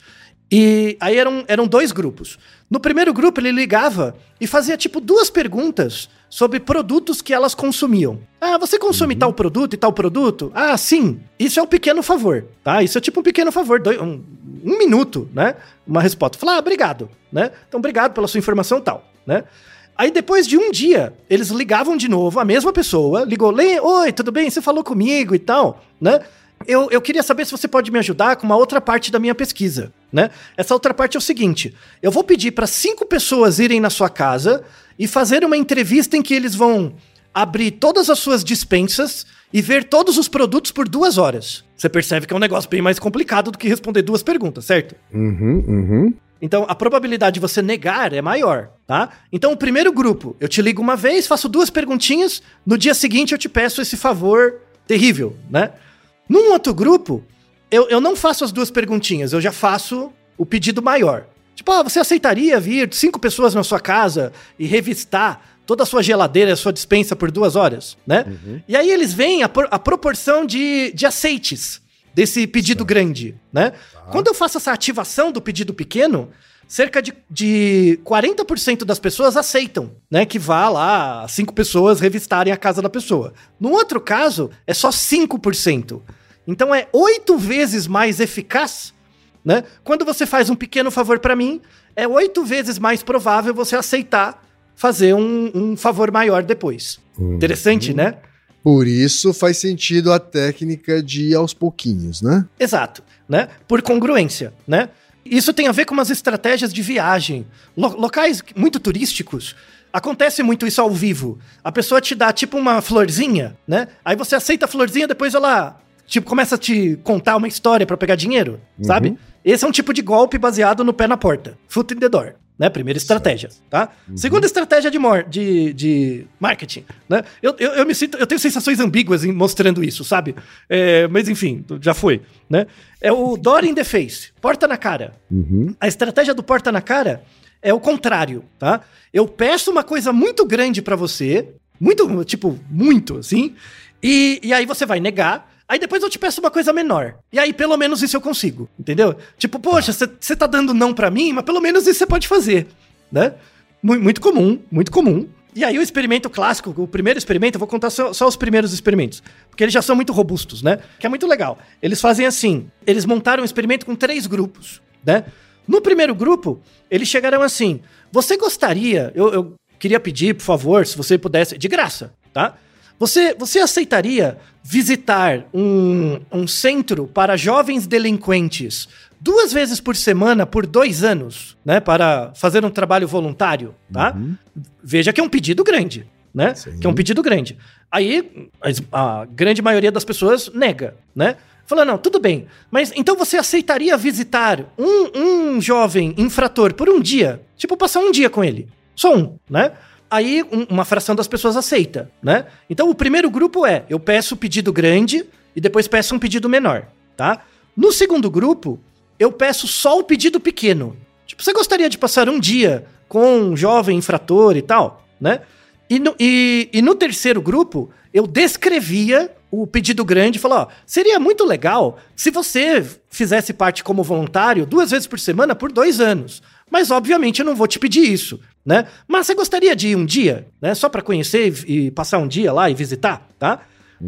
e aí eram, eram dois grupos. No primeiro grupo ele ligava e fazia tipo duas perguntas sobre produtos que elas consumiam. Ah, você consome tal produto e tal produto? Ah, sim. Isso é um pequeno favor, tá? Isso é tipo um pequeno favor, dois- um, um minuto, né? Uma resposta. Falar, ah, obrigado, né? Então, obrigado pela sua informação tal, né? Aí depois de um dia, eles ligavam de novo, a mesma pessoa, ligou, "Lê, oi, tudo bem? Você falou comigo e tal, né? Eu, eu queria saber se você pode me ajudar com uma outra parte da minha pesquisa, né? Essa outra parte é o seguinte: eu vou pedir para cinco pessoas irem na sua casa e fazer uma entrevista em que eles vão abrir todas as suas dispensas e ver todos os produtos por duas horas. Você percebe que é um negócio bem mais complicado do que responder duas perguntas, certo? Uhum, uhum. Então, a probabilidade de você negar é maior, tá? Então, o primeiro grupo, eu te ligo uma vez, faço duas perguntinhas, no dia seguinte eu te peço esse favor terrível, né? Num outro grupo, eu, eu não faço as duas perguntinhas, eu já faço o pedido maior. Tipo, ah, você aceitaria vir cinco pessoas na sua casa e revistar toda a sua geladeira, a sua dispensa por duas horas, né? E aí eles veem a, por- a proporção de, de aceites desse pedido grande, né? Quando eu faço essa ativação do pedido pequeno, cerca de, de 40% das pessoas aceitam, né? Que vá lá cinco pessoas revistarem a casa da pessoa. No outro caso, é só 5%. Então é oito vezes mais eficaz, né? Quando você faz um pequeno favor pra mim, é oito vezes mais provável você aceitar fazer um, um favor maior depois. Interessante, né? Por isso faz sentido a técnica de ir aos pouquinhos, né? Exato, né? Por congruência, né? Isso tem a ver com umas estratégias de viagem. Lo- locais muito turísticos. Acontece muito isso ao vivo. A pessoa te dá tipo uma florzinha, né? Aí você aceita a florzinha, depois ela tipo começa a te contar uma história pra pegar dinheiro, sabe? Esse é um tipo de golpe baseado no pé na porta, foot in the door, né? Primeira estratégia, tá? Segunda estratégia de, mor de, de marketing, né? Eu, eu, eu me sinto, eu tenho sensações ambíguas em mostrando isso, sabe? É, mas enfim, já foi, né? É o door in the face, porta na cara. A estratégia do porta na cara é o contrário, tá? Eu peço uma coisa muito grande pra você, muito, tipo, muito, assim, e, e aí você vai negar, aí depois eu te peço uma coisa menor. E aí pelo menos isso eu consigo, entendeu? Tipo, poxa, você tá dando não pra mim, mas pelo menos isso você pode fazer, né? Mu- Muito comum, muito comum. E aí o experimento clássico, o primeiro experimento, eu vou contar só, só os primeiros experimentos, porque eles já são muito robustos, né? Que é muito legal. Eles fazem assim, eles montaram um experimento com três grupos, né? No primeiro grupo, eles chegaram assim, você gostaria, eu, eu queria pedir, por favor, se você pudesse, de graça, tá? Você, você aceitaria visitar um, um centro para jovens delinquentes duas vezes por semana por dois anos, né? Para fazer um trabalho voluntário, tá? Veja que é um pedido grande, né? Sim. Que é um pedido grande. Aí a grande maioria das pessoas nega, né? Fala, não, tudo bem, mas então você aceitaria visitar um, um jovem infrator por um dia? Tipo, passar um dia com ele. Só um, né? Aí um- uma fração das pessoas aceita, né? Então o primeiro grupo é, eu peço pedido grande e depois peço um pedido menor, tá? No segundo grupo, eu peço só o pedido pequeno. Tipo, você gostaria de passar um dia com um jovem infrator e tal, né? E no, e, e no terceiro grupo, eu descrevia o pedido grande e falava, ó, seria muito legal se você fizesse parte como voluntário duas vezes por semana por dois anos. Mas, obviamente, eu não vou te pedir isso, né? Mas você gostaria de ir um dia, né? Só para conhecer e, e passar um dia lá e visitar, tá?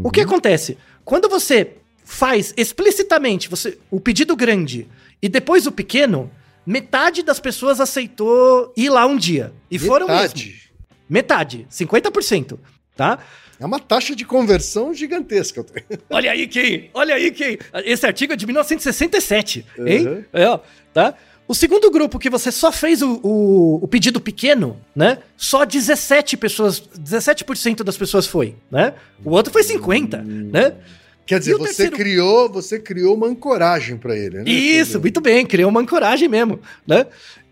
O que acontece? Quando você faz explicitamente você, o pedido grande e depois o pequeno, metade das pessoas aceitou ir lá um dia. E foram mesmo. Metade. Metade, 50%, tá? É uma taxa de conversão gigantesca. Olha aí quem, olha aí quem. Esse artigo é de 1967, hein? Uhum. É, ó, tá? O segundo grupo que você só fez o, o, o pedido pequeno, né? Só 17 pessoas, 17% das pessoas foi, né? O outro foi 50, né? Quer dizer, você terceiro- criou, você criou uma ancoragem pra ele, né? Isso, muito bem, criou uma ancoragem mesmo, né?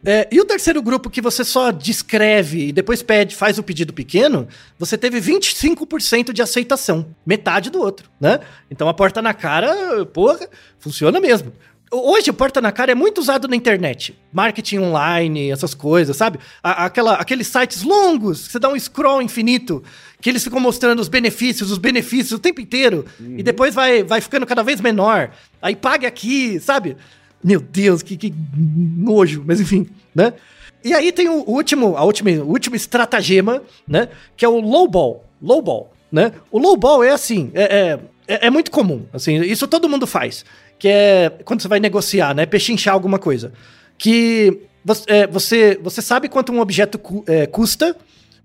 É, e o terceiro grupo que você só descreve e depois pede, faz o pedido pequeno, você teve 25% de aceitação, metade do outro, né? Então a porta na cara, porra, funciona mesmo. Hoje, o porta na cara é muito usado na internet. Marketing online, essas coisas, sabe? Aquela, aqueles sites longos, que você dá um scroll infinito, que eles ficam mostrando os benefícios, os benefícios o tempo inteiro, e depois vai, vai ficando cada vez menor. Aí pague aqui, sabe? Meu Deus, que, que nojo, mas enfim, né? E aí tem o último, a última, o último estratagema, né? Que é o lowball. Lowball, né? O lowball é assim, é, é, é- é muito comum, assim, isso todo mundo faz. Que é quando você vai negociar, né? Pechinchar alguma coisa. Que você, é, você, você sabe quanto um objeto cu- é, custa,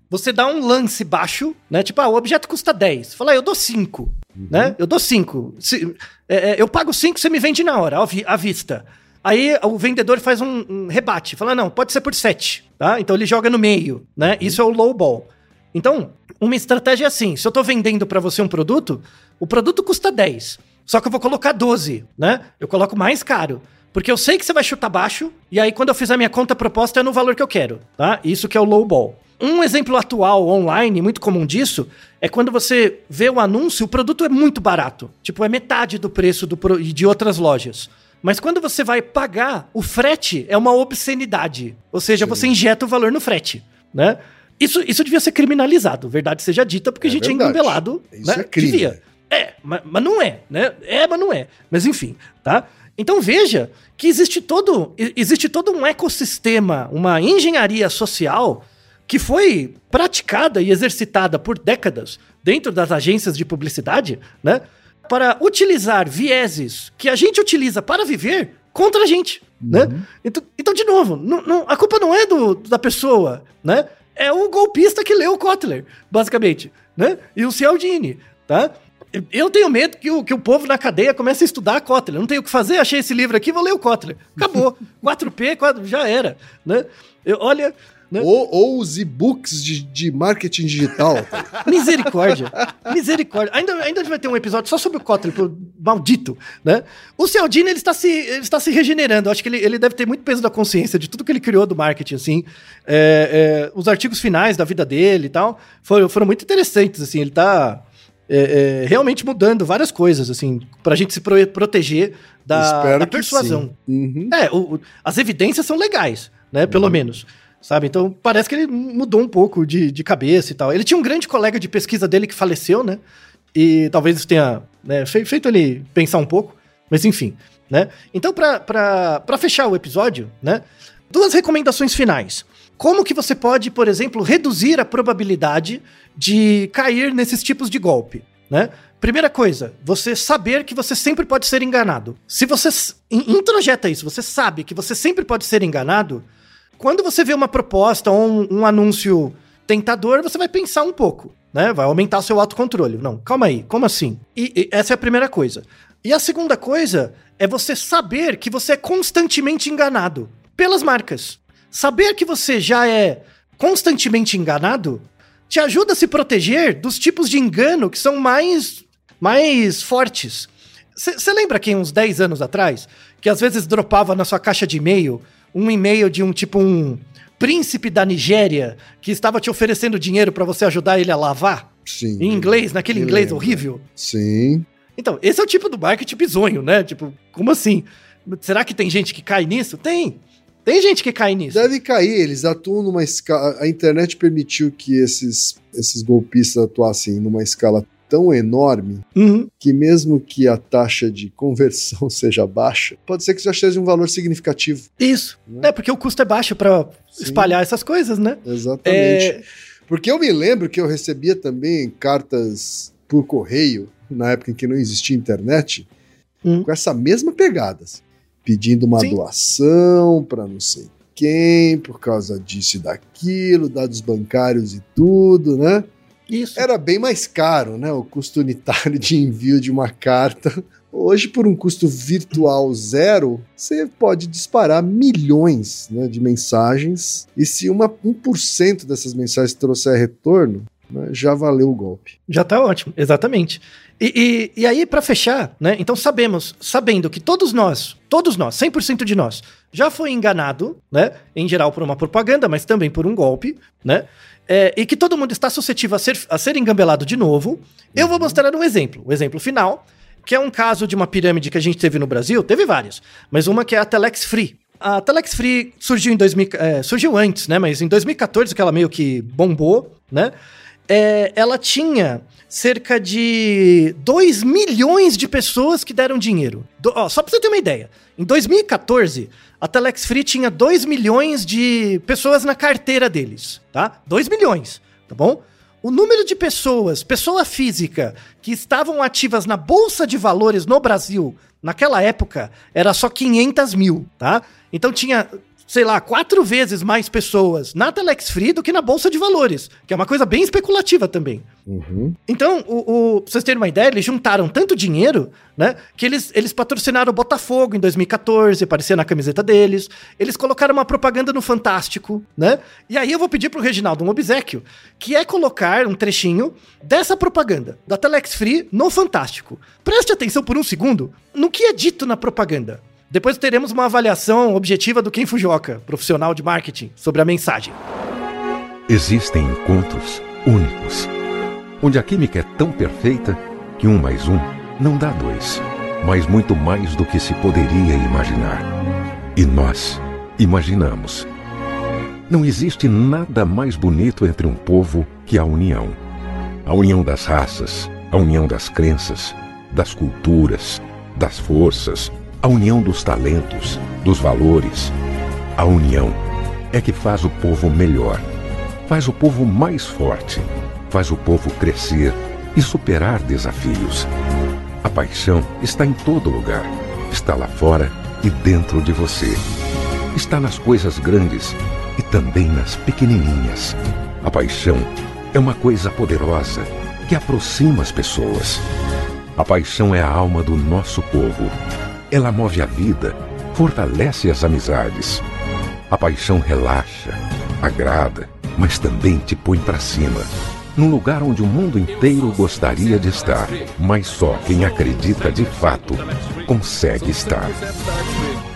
você dá um lance baixo, né? Tipo, ah, o objeto custa 10. Fala, ah, eu dou 5, né? Eu dou 5. Se- é, é, eu pago 5, você me vende na hora, à vi- à vista. Aí o vendedor faz um, um rebate, fala, não, pode ser por 7, tá? Então ele joga no meio, né? Isso é o low ball. Então, uma estratégia é assim, se eu tô vendendo pra você um produto, o produto custa 10, só que eu vou colocar 12, né? Eu coloco mais caro. Porque eu sei que você vai chutar baixo, e aí quando eu fizer minha conta proposta é no valor que eu quero, tá? Isso que é o low ball. Um exemplo atual online, muito comum disso, é quando você vê o anúncio, o produto é muito barato. Tipo, é metade do preço do, pro- de outras lojas. Mas quando você vai pagar, o frete é uma obscenidade. Ou seja, você injeta o valor no frete, né? Isso, isso devia ser criminalizado, verdade seja dita, porque É a gente verdade. é engambelado. Isso né? é crime. Devia. É, mas, mas não é, né? É, mas não é. Mas enfim, tá? Então veja que existe todo, existe todo um ecossistema, uma engenharia social que foi praticada e exercitada por décadas dentro das agências de publicidade, né? Para utilizar vieses que a gente utiliza para viver contra a gente, né? Então, então, de novo, não- não- a culpa não é do, da pessoa, né? É o golpista que leu o Kotler, basicamente, né? E o Cialdini, tá? Eu tenho medo que o, que o povo na cadeia comece a estudar Kotler. Não tenho o que fazer, achei esse livro aqui, vou ler o Kotler. Acabou. 4P, 4, já era, né? Eu, olha, Né? Ou, ou os e-books de, de marketing digital. Misericórdia. Misericórdia. Ainda, ainda vai ter um episódio só sobre o Kotler, maldito, né? O Cialdini, ele está se, ele está se regenerando. Acho que ele, ele deve ter muito peso da consciência de tudo que ele criou do marketing, assim. É, é, os artigos finais da vida dele e tal foram, foram muito interessantes, assim. Ele está é, é, realmente mudando várias coisas, assim, pra gente se pro proteger da, da persuasão. Uhum. É, o, o, as evidências são legais, né? Pelo uhum. menos. Sabe? Então, parece que ele mudou um pouco de, de cabeça e tal. Ele tinha um grande colega de pesquisa dele que faleceu, né? E talvez isso tenha né, feito ele pensar um pouco. Mas enfim, né? Então, para fechar o episódio, né? Duas recomendações finais. Como que você pode, por exemplo, reduzir a probabilidade de cair nesses tipos de golpe, né? Primeira coisa, você saber que você sempre pode ser enganado. Se você introjeta isso, você sabe que você sempre pode ser enganado, quando você vê uma proposta ou um, um anúncio tentador, você vai pensar um pouco, né? Vai aumentar o seu autocontrole. Não, calma aí, como assim? E, e essa é a primeira coisa. E a segunda coisa é você saber que você é constantemente enganado pelas marcas. Saber que você já é constantemente enganado te ajuda a se proteger dos tipos de engano que são mais, mais fortes. Você lembra que uns 10 anos atrás, que às vezes dropava na sua caixa de e-mail um e-mail de um tipo um príncipe da Nigéria que estava te oferecendo dinheiro para você ajudar ele a lavar? Sim. Em inglês, naquele inglês lembro. horrível? Sim. Então, esse é o tipo do marketing bizonho, né? Tipo, como assim? Será que tem gente que cai nisso? Tem. Tem gente que cai nisso. Deve cair, eles atuam numa escala. A internet permitiu que esses, esses golpistas atuassem numa escala tão enorme uhum. que mesmo que a taxa de conversão seja baixa, pode ser que já seja um valor significativo. Isso. Né? É, porque o custo é baixo para espalhar essas coisas, né? Exatamente. É... Porque eu me lembro que eu recebia também cartas por correio, na época em que não existia internet, uhum. com essa mesma pegada. Assim pedindo uma Sim. doação para não sei quem, por causa disso e daquilo, dados bancários e tudo, né? Isso. Era bem mais caro, né? O custo unitário de envio de uma carta. Hoje, por um custo virtual zero, você pode disparar milhões né, de mensagens. E se uma 1% dessas mensagens trouxer retorno, né, já valeu o golpe. Já tá ótimo, exatamente. E, e, e aí, para fechar, né? Então sabemos, sabendo que todos nós, todos nós, 100% de nós, já foi enganado, né? Em geral por uma propaganda, mas também por um golpe, né? É, e que todo mundo está suscetível a ser, a ser engambelado de novo. Eu vou mostrar um exemplo, o exemplo final, que é um caso de uma pirâmide que a gente teve no Brasil, teve várias, mas uma que é a Telex Free. A Telex Free surgiu em 2000, é, surgiu antes, né? Mas em 2014 que ela meio que bombou, né? É, ela tinha cerca de 2 milhões de pessoas que deram dinheiro. Do, ó, só pra você ter uma ideia. Em 2014, a Telex Free tinha 2 milhões de pessoas na carteira deles, tá? 2 milhões, tá bom? O número de pessoas, pessoa física, que estavam ativas na Bolsa de Valores no Brasil naquela época era só 500 mil, tá? Então tinha sei lá, quatro vezes mais pessoas na Telex Free do que na Bolsa de Valores, que é uma coisa bem especulativa também. Uhum. Então, o, o, pra vocês terem uma ideia, eles juntaram tanto dinheiro, né, que eles, eles patrocinaram o Botafogo em 2014, aparecia na camiseta deles, eles colocaram uma propaganda no Fantástico, né, e aí eu vou pedir pro Reginaldo um obsequio, que é colocar um trechinho dessa propaganda, da Telex Free, no Fantástico. Preste atenção por um segundo no que é dito na propaganda. Depois teremos uma avaliação objetiva do Ken Fujioka, profissional de marketing, sobre a mensagem. Existem encontros únicos, onde a química é tão perfeita que um mais um não dá dois, mas muito mais do que se poderia imaginar. E nós imaginamos. Não existe nada mais bonito entre um povo que a união. A união das raças, a união das crenças, das culturas, das forças, a união dos talentos, dos valores. A união é que faz o povo melhor, faz o povo mais forte, faz o povo crescer e superar desafios. A paixão está em todo lugar. Está lá fora e dentro de você. Está nas coisas grandes e também nas pequenininhas. A paixão é uma coisa poderosa que aproxima as pessoas. A paixão é a alma do nosso povo ela move a vida, fortalece as amizades. A paixão relaxa, agrada, mas também te põe para cima. Num lugar onde o mundo inteiro gostaria de estar, mas só quem acredita de fato consegue estar.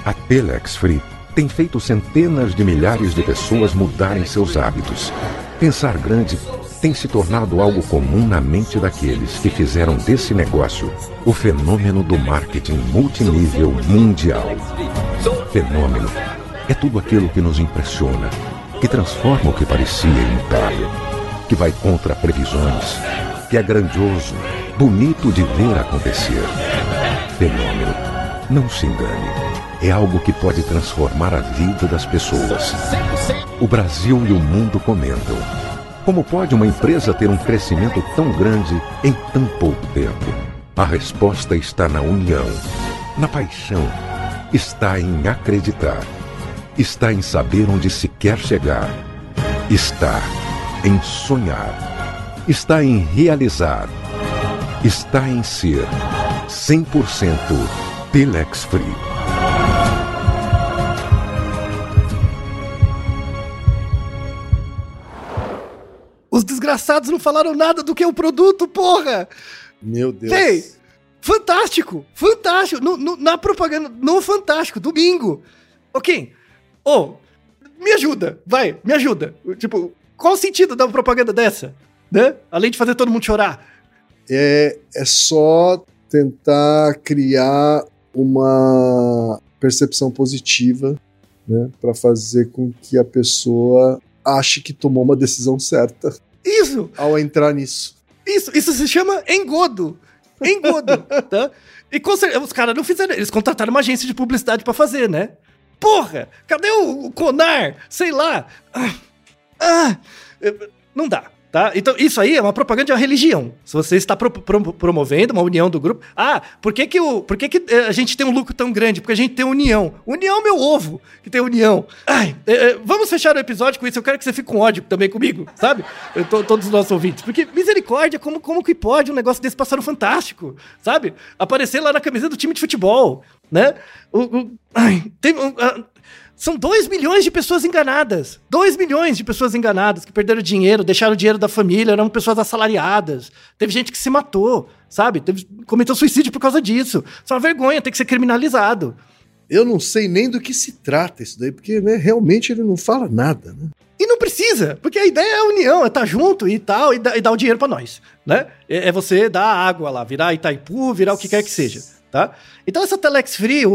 A Telex Free tem feito centenas de milhares de pessoas mudarem seus hábitos. Pensar grande tem se tornado algo comum na mente daqueles que fizeram desse negócio o fenômeno do marketing multinível mundial. Fenômeno é tudo aquilo que nos impressiona, que transforma o que parecia imutável, que vai contra previsões, que é grandioso, bonito de ver acontecer. Fenômeno. Não se engane. É algo que pode transformar a vida das pessoas. O Brasil e o mundo comentam. Como pode uma empresa ter um crescimento tão grande em tão pouco tempo? A resposta está na união, na paixão, está em acreditar, está em saber onde se quer chegar, está em sonhar, está em realizar, está em ser 100% Telex Free. Os desgraçados não falaram nada do que é o produto, porra! Meu Deus. Véi, fantástico! Fantástico! No- no- na propaganda, no Fantástico, domingo. Ok. Ô, me ajuda, vai, me ajuda. Tipo, qual o sentido da propaganda dessa? Né? Além de fazer todo mundo chorar. É, é só tentar criar uma percepção positiva, né, para fazer com que a pessoa ache que tomou uma decisão certa Isso! ao entrar nisso. Isso, isso se chama engodo. Engodo, tá? E certeza, os caras não fizeram, eles contrataram uma agência de publicidade pra fazer, né? Porra, cadê o, o Conar? Sei lá. Ah, ah, não dá, tá? Então, isso aí é uma propaganda de uma religião. Se você está pro- pro- promovendo uma união do grupo. Ah, por que, que, o, por que, que eh, a gente tem um lucro tão grande? Porque a gente tem união. União é meu ovo, que tem união. Ai, eh, eh, vamos fechar o episódio com isso. Eu quero que você fique com ódio também comigo, sabe? Tô- todos os nossos ouvintes. Porque misericórdia, como, como que pode um negócio desse passar no Fantástico, sabe? Aparecer lá na camisa do time de futebol, né? O, o- ai, tem, ah, são 2 milhões de pessoas enganadas. 2 milhões de pessoas enganadas que perderam dinheiro, deixaram o dinheiro da família, eram pessoas assalariadas. Teve gente que se matou, sabe? Teve, cometeu suicídio por causa disso. Isso é uma vergonha, tem que ser criminalizado. Eu não sei nem do que se trata isso daí, porque né, realmente ele não fala nada, né? E não precisa, porque a ideia é a união, é estar junto e tal, e, dar- e dar o dinheiro pra nós, né? É, é você dar água lá, virar Itaipu, virar o que quer que seja, tá? Então essa Telex Free, o,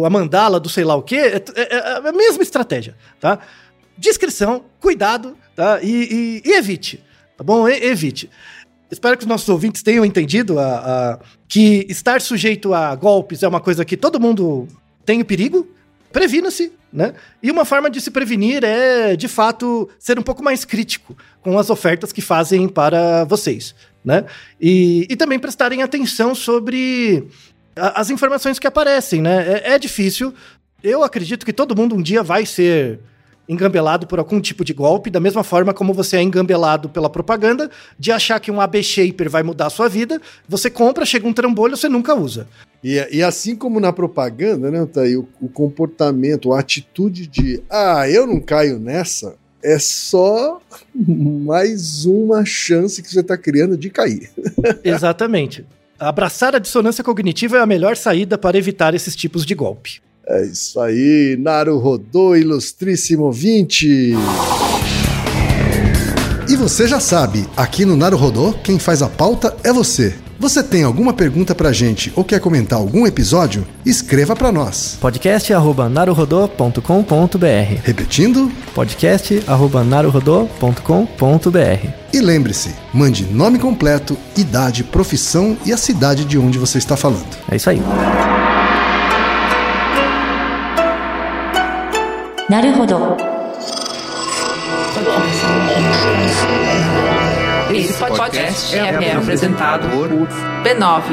o- a mandala do sei lá o quê, é, é- é a mesma estratégia, tá? Discrição, cuidado, tá? E, e- e evite, tá bom? E- evite. Espero que os nossos ouvintes tenham entendido a- a- que estar sujeito a golpes é uma coisa que todo mundo tem o perigo. Previna-se, né? E uma forma de se prevenir é, de fato, ser um pouco mais crítico com as ofertas que fazem para vocês, né? E, e também prestarem atenção sobre as informações que aparecem, né? É, é difícil. Eu acredito que todo mundo um dia vai ser engambelado por algum tipo de golpe, da mesma forma como você é engambelado pela propaganda, de achar que um AB Shaper vai mudar a sua vida, você compra, chega um trambolho, você nunca usa. E, e assim como na propaganda, né, Thaí, o, o comportamento, a atitude de ah, eu não caio nessa, é só mais uma chance que você está criando de cair. Exatamente. Abraçar a dissonância cognitiva é a melhor saída para evitar esses tipos de golpe. É isso aí, Naru Rodô, ilustríssimo 20. E você já sabe, aqui no Naru Rodô, quem faz a pauta é você. Você tem alguma pergunta pra gente ou quer comentar algum episódio? Escreva pra nós. podcast@naruhodô.com.br. Repetindo, podcast@naruhodô.com.br. e lembre-se, mande nome completo, idade, profissão e a cidade de onde você está falando. É isso aí. なるほど。 Esse podcast é, é apresentado por b9.com.br.